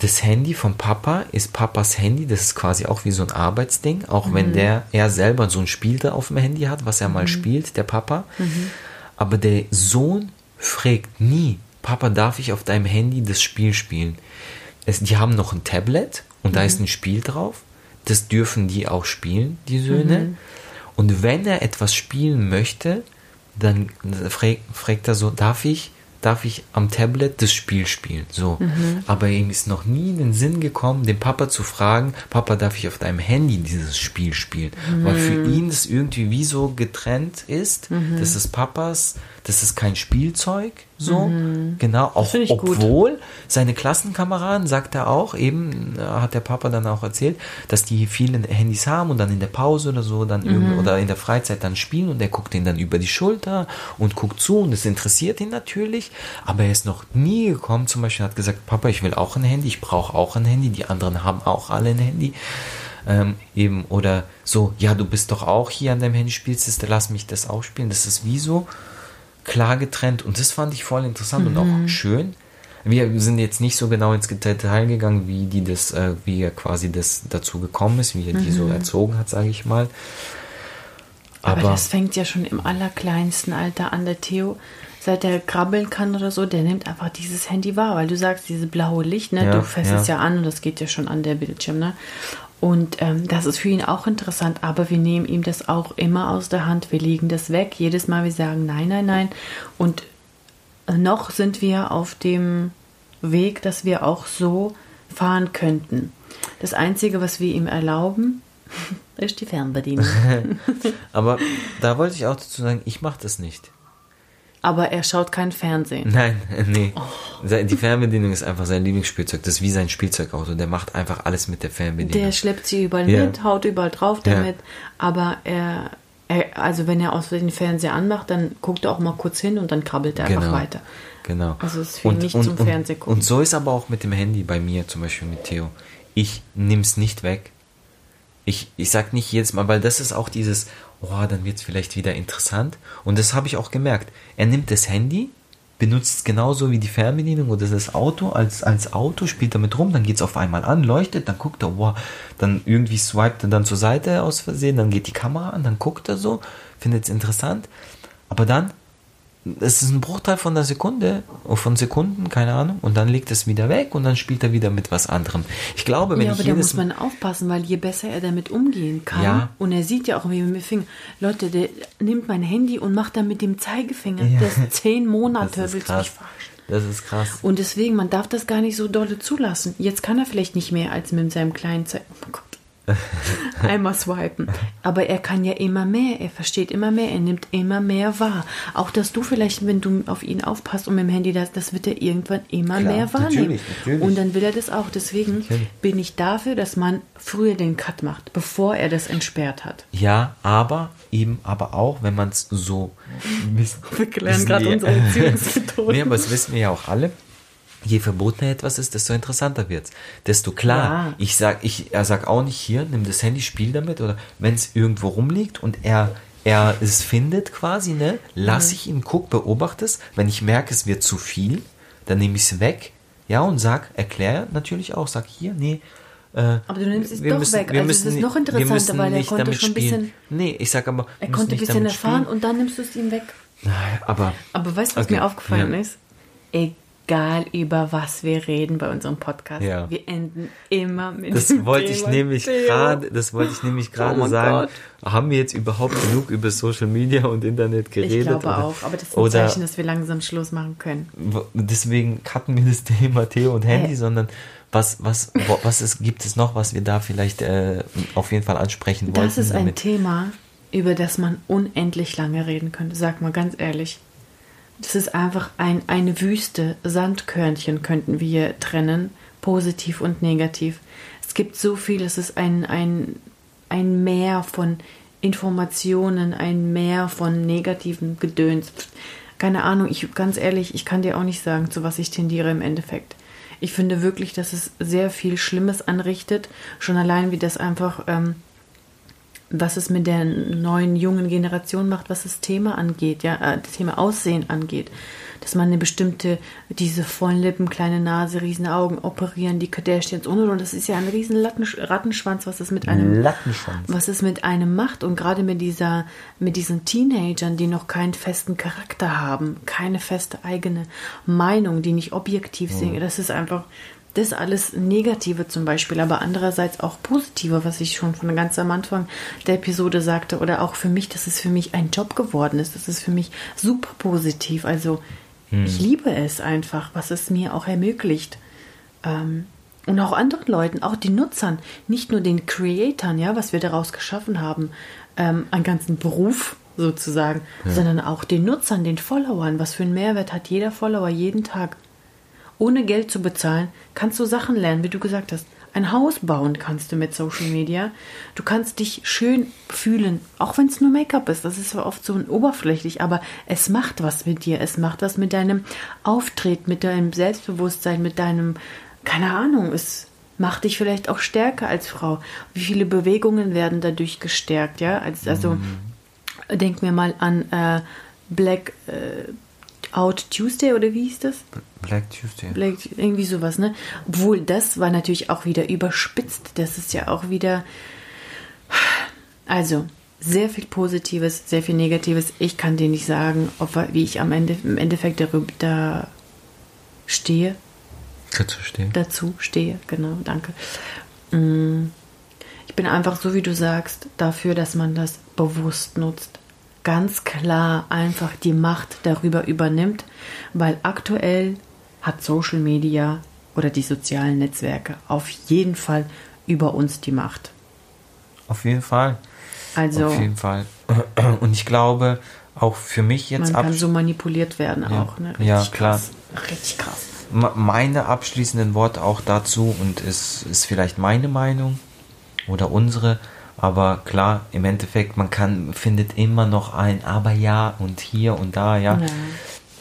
das Handy vom Papa ist Papas Handy, das ist quasi auch wie so ein Arbeitsding, auch mhm. wenn der, er selber so ein Spiel da auf dem Handy hat, was er mhm. mal spielt, der Papa. Mhm. Aber der Sohn fragt nie, Papa, darf ich auf deinem Handy das Spiel spielen? Es, die haben noch ein Tablet und mhm. da ist ein Spiel drauf. Das dürfen die auch spielen, die Söhne. Mhm. Und wenn er etwas spielen möchte, dann fragt, fragt er so, darf ich darf ich am Tablet das Spiel spielen. So. Mhm. Aber ihm ist noch nie in den Sinn gekommen, den Papa zu fragen, Papa, darf ich auf deinem Handy dieses Spiel spielen? Mhm. Weil für ihn das irgendwie wie so getrennt ist. Mhm. Das ist Papas, das ist kein Spielzeug. So, mhm. genau, auch obwohl gut. seine Klassenkameraden, sagt er auch, eben äh, hat der Papa dann auch erzählt, dass die viele Handys haben und dann in der Pause oder so, dann mhm. oder in der Freizeit dann spielen und er guckt ihn dann über die Schulter und guckt zu und es interessiert ihn natürlich, aber er ist noch nie gekommen, zum Beispiel hat gesagt, Papa, ich will auch ein Handy, ich brauche auch ein Handy, die anderen haben auch alle ein Handy. Ähm, eben, oder so, ja, du bist doch auch hier an deinem Handy, spielst es, lass mich das auch spielen. Das ist wie so, klar getrennt und das fand ich voll interessant mhm. und auch mhm. schön. Wir sind jetzt nicht so genau ins Detail gegangen, wie die das, äh, wie er quasi das dazu gekommen ist, wie er mhm. die so mhm. erzogen hat, sage ich mal. Aber, Aber, das fängt ja schon im allerkleinsten Alter an. Der Theo, seit er krabbeln kann oder so, der nimmt einfach dieses Handy wahr, weil du sagst, dieses blaue Licht, ne? Ja, du fährst ja. es ja an und das geht ja schon an der Bildschirm, ne? Und ähm, das ist für ihn auch interessant, aber wir nehmen ihm das auch immer aus der Hand. Wir legen das weg. Jedes Mal wir sagen nein, nein, nein. Und noch sind wir auf dem Weg, dass wir auch so fahren könnten. Das Einzige, was wir ihm erlauben, ist die Fernbedienung. aber da wollte ich auch dazu sagen, ich mache das nicht. Aber er schaut kein Fernsehen. Nein, nee. Oh. Die Fernbedienung ist einfach sein Lieblingsspielzeug. Das ist wie sein Spielzeugauto. Der macht einfach alles mit der Fernbedienung. Der schleppt sie überall ja. mit, haut überall drauf damit. Ja. Aber er, er, also wenn er aus den Fernseher anmacht, dann guckt er auch mal kurz hin und dann krabbelt er genau. einfach weiter. Genau. Also es ist für und, nicht und, zum Fernsehen gucken. Und so ist aber auch mit dem Handy bei mir, zum Beispiel mit Theo. Ich nimm's nicht weg. Ich, ich sag nicht jedes Mal, weil das ist auch dieses, oh, dann wird es vielleicht wieder interessant. Und das habe ich auch gemerkt. Er nimmt das Handy, benutzt es genauso wie die Fernbedienung oder das Auto als, als Auto, spielt damit rum, dann geht es auf einmal an, leuchtet, dann guckt er, wow, dann irgendwie swipet er dann zur Seite aus Versehen, dann geht die Kamera an, dann guckt er so, findet es interessant. Aber dann es ist ein Bruchteil von der Sekunde, von Sekunden, keine Ahnung, und dann legt es wieder weg und dann spielt er wieder mit was anderem. Ich glaube, wenn ja, ich aber da muss man aufpassen, weil je besser er damit umgehen kann, ja. und er sieht ja auch, wie mit dem Finger, Leute, der nimmt mein Handy und macht dann mit dem Zeigefinger, ja. das zehn Monate, das willst du mich verarschen? Das ist krass. Und deswegen, man darf das gar nicht so dolle zulassen. Jetzt kann er vielleicht nicht mehr als mit seinem kleinen Zeig. Oh Gott. Einmal swipen. Aber er kann ja immer mehr, er versteht immer mehr, er nimmt immer mehr wahr. Auch dass du vielleicht, wenn du auf ihn aufpasst und mit dem Handy das, das wird er irgendwann immer Klar, mehr wahrnehmen. Natürlich, natürlich. Und dann will er das auch. Deswegen natürlich. bin ich dafür, dass man früher den Cut macht, bevor er das entsperrt hat. Ja, aber eben, aber auch, wenn man es so. Wir lernen gerade unsere Erziehungsmethoden. nee, aber das wissen wir ja auch alle je verbotener etwas ist, desto interessanter wird's. Desto klar. Ja. Ich sag, ich, er sagt auch nicht hier, nimm das Handy, spiel damit oder wenn es irgendwo rumliegt und er er es findet quasi, ne, lass mhm. ich ihn, guck, beobachte es. Wenn ich merke, es wird zu viel, dann nehme ich es weg, ja, und sag, erkläre natürlich auch, sag hier, nee, äh, aber du nimmst es doch müssen, weg. Also müssen, es ist noch interessanter, weil er konnte schon ein bisschen. Nee, ich sag aber. Er konnte ein bisschen erfahren spielen. und dann nimmst du es ihm weg. Nein, aber. Aber weißt du, was okay, mir aufgefallen ja. ist? Egal egal über was wir reden bei unserem Podcast. Ja. Wir enden immer mit das dem wollte Thema ich nämlich gerade, das wollte ich nämlich gerade oh sagen. Gott. Haben wir jetzt überhaupt genug über Social Media und Internet geredet? Ich glaube oder, auch, aber das ist ein Zeichen, dass wir langsam Schluss machen können. Deswegen cutten wir das Thema Theo und Handy, hey. sondern was, was, was ist, gibt es noch, was wir da vielleicht äh, auf jeden Fall ansprechen wollen? Das ist ein damit? Thema, über das man unendlich lange reden könnte. Sag mal ganz ehrlich. Das ist einfach ein, eine Wüste. Sandkörnchen könnten wir trennen, positiv und negativ. Es gibt so viel, es ist ein, ein, ein Meer von Informationen, ein Meer von negativen Gedöns. Keine Ahnung, ich ganz ehrlich, ich kann dir auch nicht sagen, zu was ich tendiere im Endeffekt. Ich finde wirklich, dass es sehr viel Schlimmes anrichtet. Schon allein, wie das einfach ähm, was es mit der neuen jungen Generation macht, was das Thema angeht, ja, äh, das Thema Aussehen angeht. Dass man eine bestimmte, diese vollen Lippen, kleine Nase, riesen Augen operieren, die Kardashians und und das ist ja ein riesen Rattenschwanz, was es mit einem, was es mit einem macht und gerade mit dieser, mit diesen Teenagern, die noch keinen festen Charakter haben, keine feste eigene Meinung, die nicht objektiv mhm. sind, das ist einfach, das alles Negative zum Beispiel, aber andererseits auch Positive, was ich schon von ganz am Anfang der Episode sagte, oder auch für mich, dass es für mich ein Job geworden ist. Das ist für mich super positiv. Also hm. ich liebe es einfach, was es mir auch ermöglicht. Ähm, und auch anderen Leuten, auch den Nutzern, nicht nur den Creatoren, ja, was wir daraus geschaffen haben, ähm, einen ganzen Beruf sozusagen, ja. sondern auch den Nutzern, den Followern. Was für einen Mehrwert hat jeder Follower jeden Tag? Ohne Geld zu bezahlen, kannst du Sachen lernen, wie du gesagt hast. Ein Haus bauen kannst du mit Social Media. Du kannst dich schön fühlen, auch wenn es nur Make-up ist. Das ist zwar oft so oberflächlich, aber es macht was mit dir. Es macht was mit deinem Auftreten, mit deinem Selbstbewusstsein, mit deinem, keine Ahnung, es macht dich vielleicht auch stärker als Frau. Wie viele Bewegungen werden dadurch gestärkt, ja? Also, mhm. denk mir mal an äh, Black äh, Out Tuesday oder wie hieß das? Black Tuesday. Black, irgendwie sowas, ne? Obwohl das war natürlich auch wieder überspitzt. Das ist ja auch wieder. Also, sehr viel Positives, sehr viel Negatives. Ich kann dir nicht sagen, ob, wie ich am Ende im Endeffekt darüber, da stehe. Dazu stehe. Dazu stehe, genau, danke. Mm. Ich bin einfach so, wie du sagst, dafür, dass man das bewusst nutzt ganz klar einfach die Macht darüber übernimmt, weil aktuell hat Social Media oder die sozialen Netzwerke auf jeden Fall über uns die Macht. Auf jeden Fall. Also. Auf jeden Fall. Und ich glaube, auch für mich jetzt. Man kann so manipuliert werden ja. auch, ne? Richtig ja, klar. Krass. Richtig krass. Meine abschließenden Worte auch dazu, und es ist vielleicht meine Meinung oder unsere, aber klar, im Endeffekt, man kann, findet immer noch ein Aber ja und hier und da, ja. ja.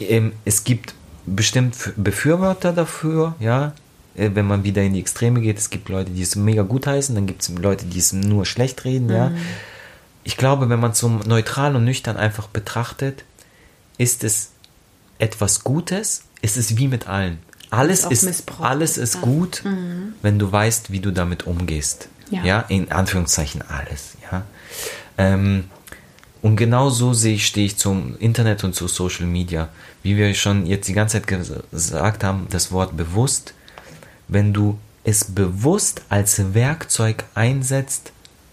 Ähm, es gibt bestimmt Befürworter dafür, ja, äh, wenn man wieder in die Extreme geht. Es gibt Leute, die es mega gut heißen, dann gibt es Leute, die es nur schlecht reden, mhm. ja. Ich glaube, wenn man es so neutral und nüchtern einfach betrachtet, ist es etwas Gutes. Es ist wie mit allen. Alles ist, ist alles ist gut, mhm. wenn du weißt, wie du damit umgehst. Ja, ja in Anführungszeichen alles. Ja. Ähm, und genau so sehe ich, stehe ich zum Internet und zu Social Media. Wie wir schon jetzt die ganze Zeit gesagt haben, das Wort bewusst. Wenn du es bewusst als Werkzeug einsetzt,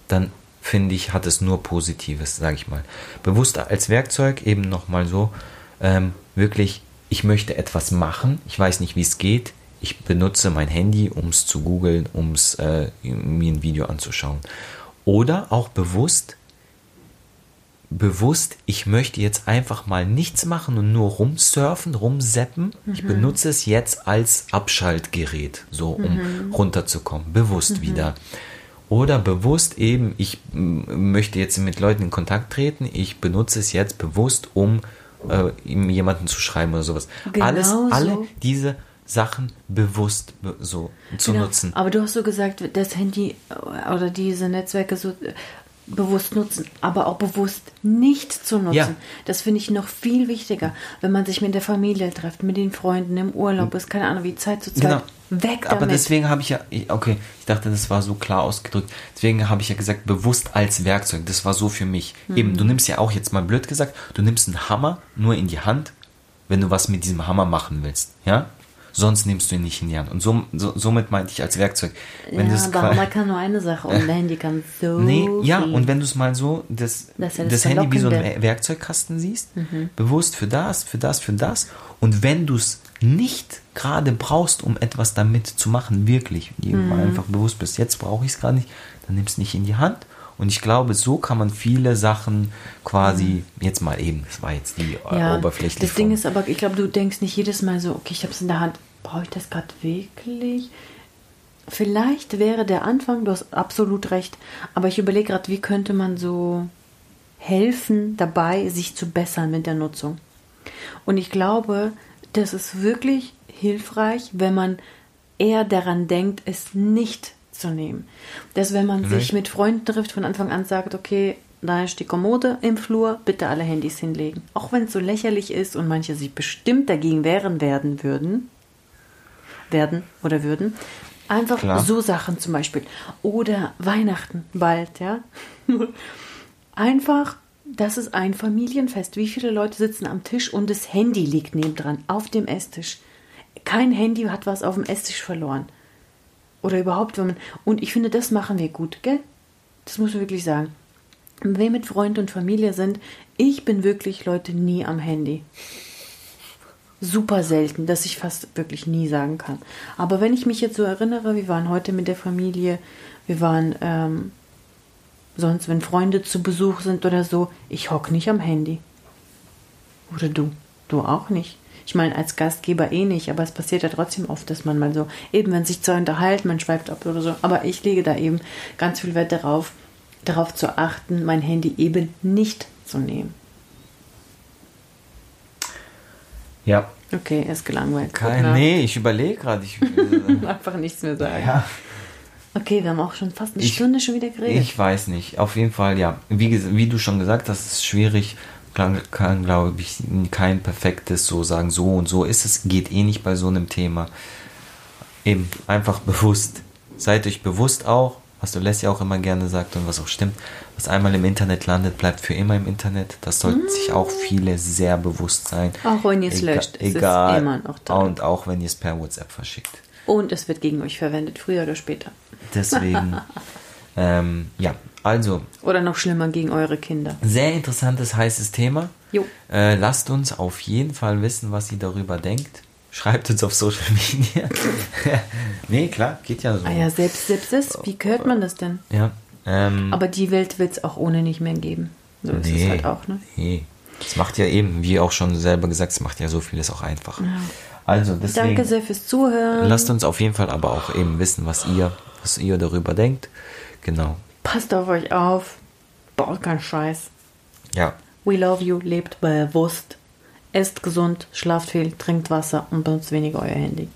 dann finde ich, hat es nur Positives, sage ich mal. Bewusst als Werkzeug eben nochmal so, ähm, wirklich, ich möchte etwas machen, ich weiß nicht, wie es geht, ich benutze mein Handy, um es zu googeln, um äh, mir ein Video anzuschauen. Oder auch bewusst, bewusst, ich möchte jetzt einfach mal nichts machen und nur rumsurfen, rumseppen. Mhm. Ich benutze es jetzt als Abschaltgerät, so um mhm. runterzukommen, bewusst mhm. wieder. Oder bewusst eben, ich möchte jetzt mit Leuten in Kontakt treten, ich benutze es jetzt bewusst, um äh, jemanden zu schreiben oder sowas. Genau Alles, so. alle diese Sachen bewusst so zu genau. nutzen. Aber du hast so gesagt, das Handy äh, oder diese Netzwerke so äh, bewusst nutzen, aber auch bewusst nicht zu nutzen. Ja. Das finde ich noch viel wichtiger, wenn man sich mit der Familie trifft, mit den Freunden im Urlaub ist, keine Ahnung, wie Zeit zu Zeit. Genau. Weg damit. Aber deswegen habe ich ja, okay, ich dachte, das war so klar ausgedrückt. Deswegen habe ich ja gesagt, bewusst als Werkzeug. Das war so für mich. Mhm. Eben, du nimmst ja auch jetzt mal blöd gesagt, du nimmst einen Hammer nur in die Hand, wenn du was mit diesem Hammer machen willst. Ja? Sonst nimmst du ihn nicht in die Hand. Und so, so, somit meinte ich als Werkzeug. Wenn ja, aber man kann nur eine Sache und Handy kann so Nee, ja, und wenn du es mal so, das, das, das, das Handy wie so ein Werkzeugkasten siehst, mhm. bewusst für das, für das, für das. Und wenn du es nicht gerade brauchst, um etwas damit zu machen, wirklich, mhm. einfach bewusst bist, jetzt brauche ich es gerade nicht, dann nimmst du es nicht in die Hand. Und ich glaube, so kann man viele Sachen quasi, mhm. jetzt mal eben, das war jetzt die ja, oberflächliche Das Ding ist aber, ich glaube, du denkst nicht jedes Mal so, okay, ich habe es in der Hand, brauche ich das gerade wirklich? Vielleicht wäre der Anfang, du hast absolut recht, aber ich überlege gerade, wie könnte man so helfen dabei, sich zu bessern mit der Nutzung. Und ich glaube, das ist wirklich hilfreich, wenn man eher daran denkt, es nicht zu nehmen. Dass wenn man Vielleicht. sich mit Freunden trifft, von Anfang an sagt, okay, da ist die Kommode im Flur, bitte alle Handys hinlegen. Auch wenn es so lächerlich ist und manche sich bestimmt dagegen wehren werden würden, werden oder würden. Einfach Klar. so Sachen zum Beispiel. Oder Weihnachten bald, ja. Einfach, das ist ein Familienfest. Wie viele Leute sitzen am Tisch und das Handy liegt nebendran auf dem Esstisch. Kein Handy hat was auf dem Esstisch verloren. Oder überhaupt, wenn man. Und ich finde, das machen wir gut, gell? Das muss man wirklich sagen. Wenn wir mit Freund und Familie sind, ich bin wirklich, Leute, nie am Handy super selten, dass ich fast wirklich nie sagen kann. Aber wenn ich mich jetzt so erinnere, wir waren heute mit der Familie, wir waren ähm, sonst, wenn Freunde zu Besuch sind oder so, ich hock nicht am Handy. Oder du? Du auch nicht. Ich meine, als Gastgeber eh nicht, aber es passiert ja trotzdem oft, dass man mal so, eben wenn sich zwei unterhalten, man schweift ab oder so. Aber ich lege da eben ganz viel Wert darauf, darauf zu achten, mein Handy eben nicht zu nehmen. Ja. Okay, er ist gelangweilt. Kein, nee, ich überlege gerade. Ich äh, Einfach nichts mehr sagen. Ja. Okay, wir haben auch schon fast eine ich, Stunde schon wieder geredet. Ich weiß nicht. Auf jeden Fall, ja. Wie, wie du schon gesagt hast, ist es schwierig. Kann, kann glaube ich, kein perfektes so sagen, so und so ist es. Geht eh nicht bei so einem Thema. Eben, einfach bewusst. Seid euch bewusst auch, was du Leslie auch immer gerne sagt und was auch stimmt, was einmal im Internet landet, bleibt für immer im Internet. Das sollten mm. sich auch viele sehr bewusst sein. Auch wenn ihr es löscht, ist egal, es immer noch da. Und auch wenn ihr es per WhatsApp verschickt. Und es wird gegen euch verwendet, früher oder später. Deswegen, ähm, ja, also. Oder noch schlimmer gegen eure Kinder. Sehr interessantes, heißes Thema. Jo. Äh, lasst uns auf jeden Fall wissen, was ihr darüber denkt. Schreibt uns auf Social Media. nee, klar, geht ja so. Ah ja, selbst, das, wie hört man das denn? Ja, Ähm, Aber die Welt wird es auch ohne nicht mehr geben. So ist nee, es halt auch, ne? Nee. Es macht ja eben, wie auch schon selber gesagt, es macht ja so vieles auch einfacher. Ja. Also deswegen Danke sehr fürs Zuhören. lasst uns auf jeden Fall aber auch eben wissen, was ihr, was ihr darüber denkt. Genau. Passt auf euch auf. Baut keinen Scheiß. Ja. We love you, lebt bewusst. Esst gesund, schlaft viel, trinkt Wasser und benutzt weniger euer Handy.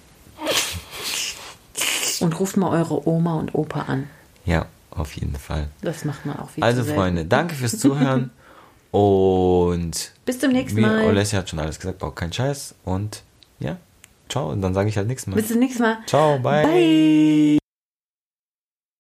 Und ruft mal eure Oma und Opa an. Ja, auf jeden Fall. Das macht man auch viel Also. Freunde, danke fürs Zuhören und Bis zum nächsten wie Mal. Olesja hat schon alles gesagt, baut keinen Scheiß und ja, ciao und dann sage ich halt nächstes Mal. Bis zum nächsten Mal. Ciao, bye. Bye.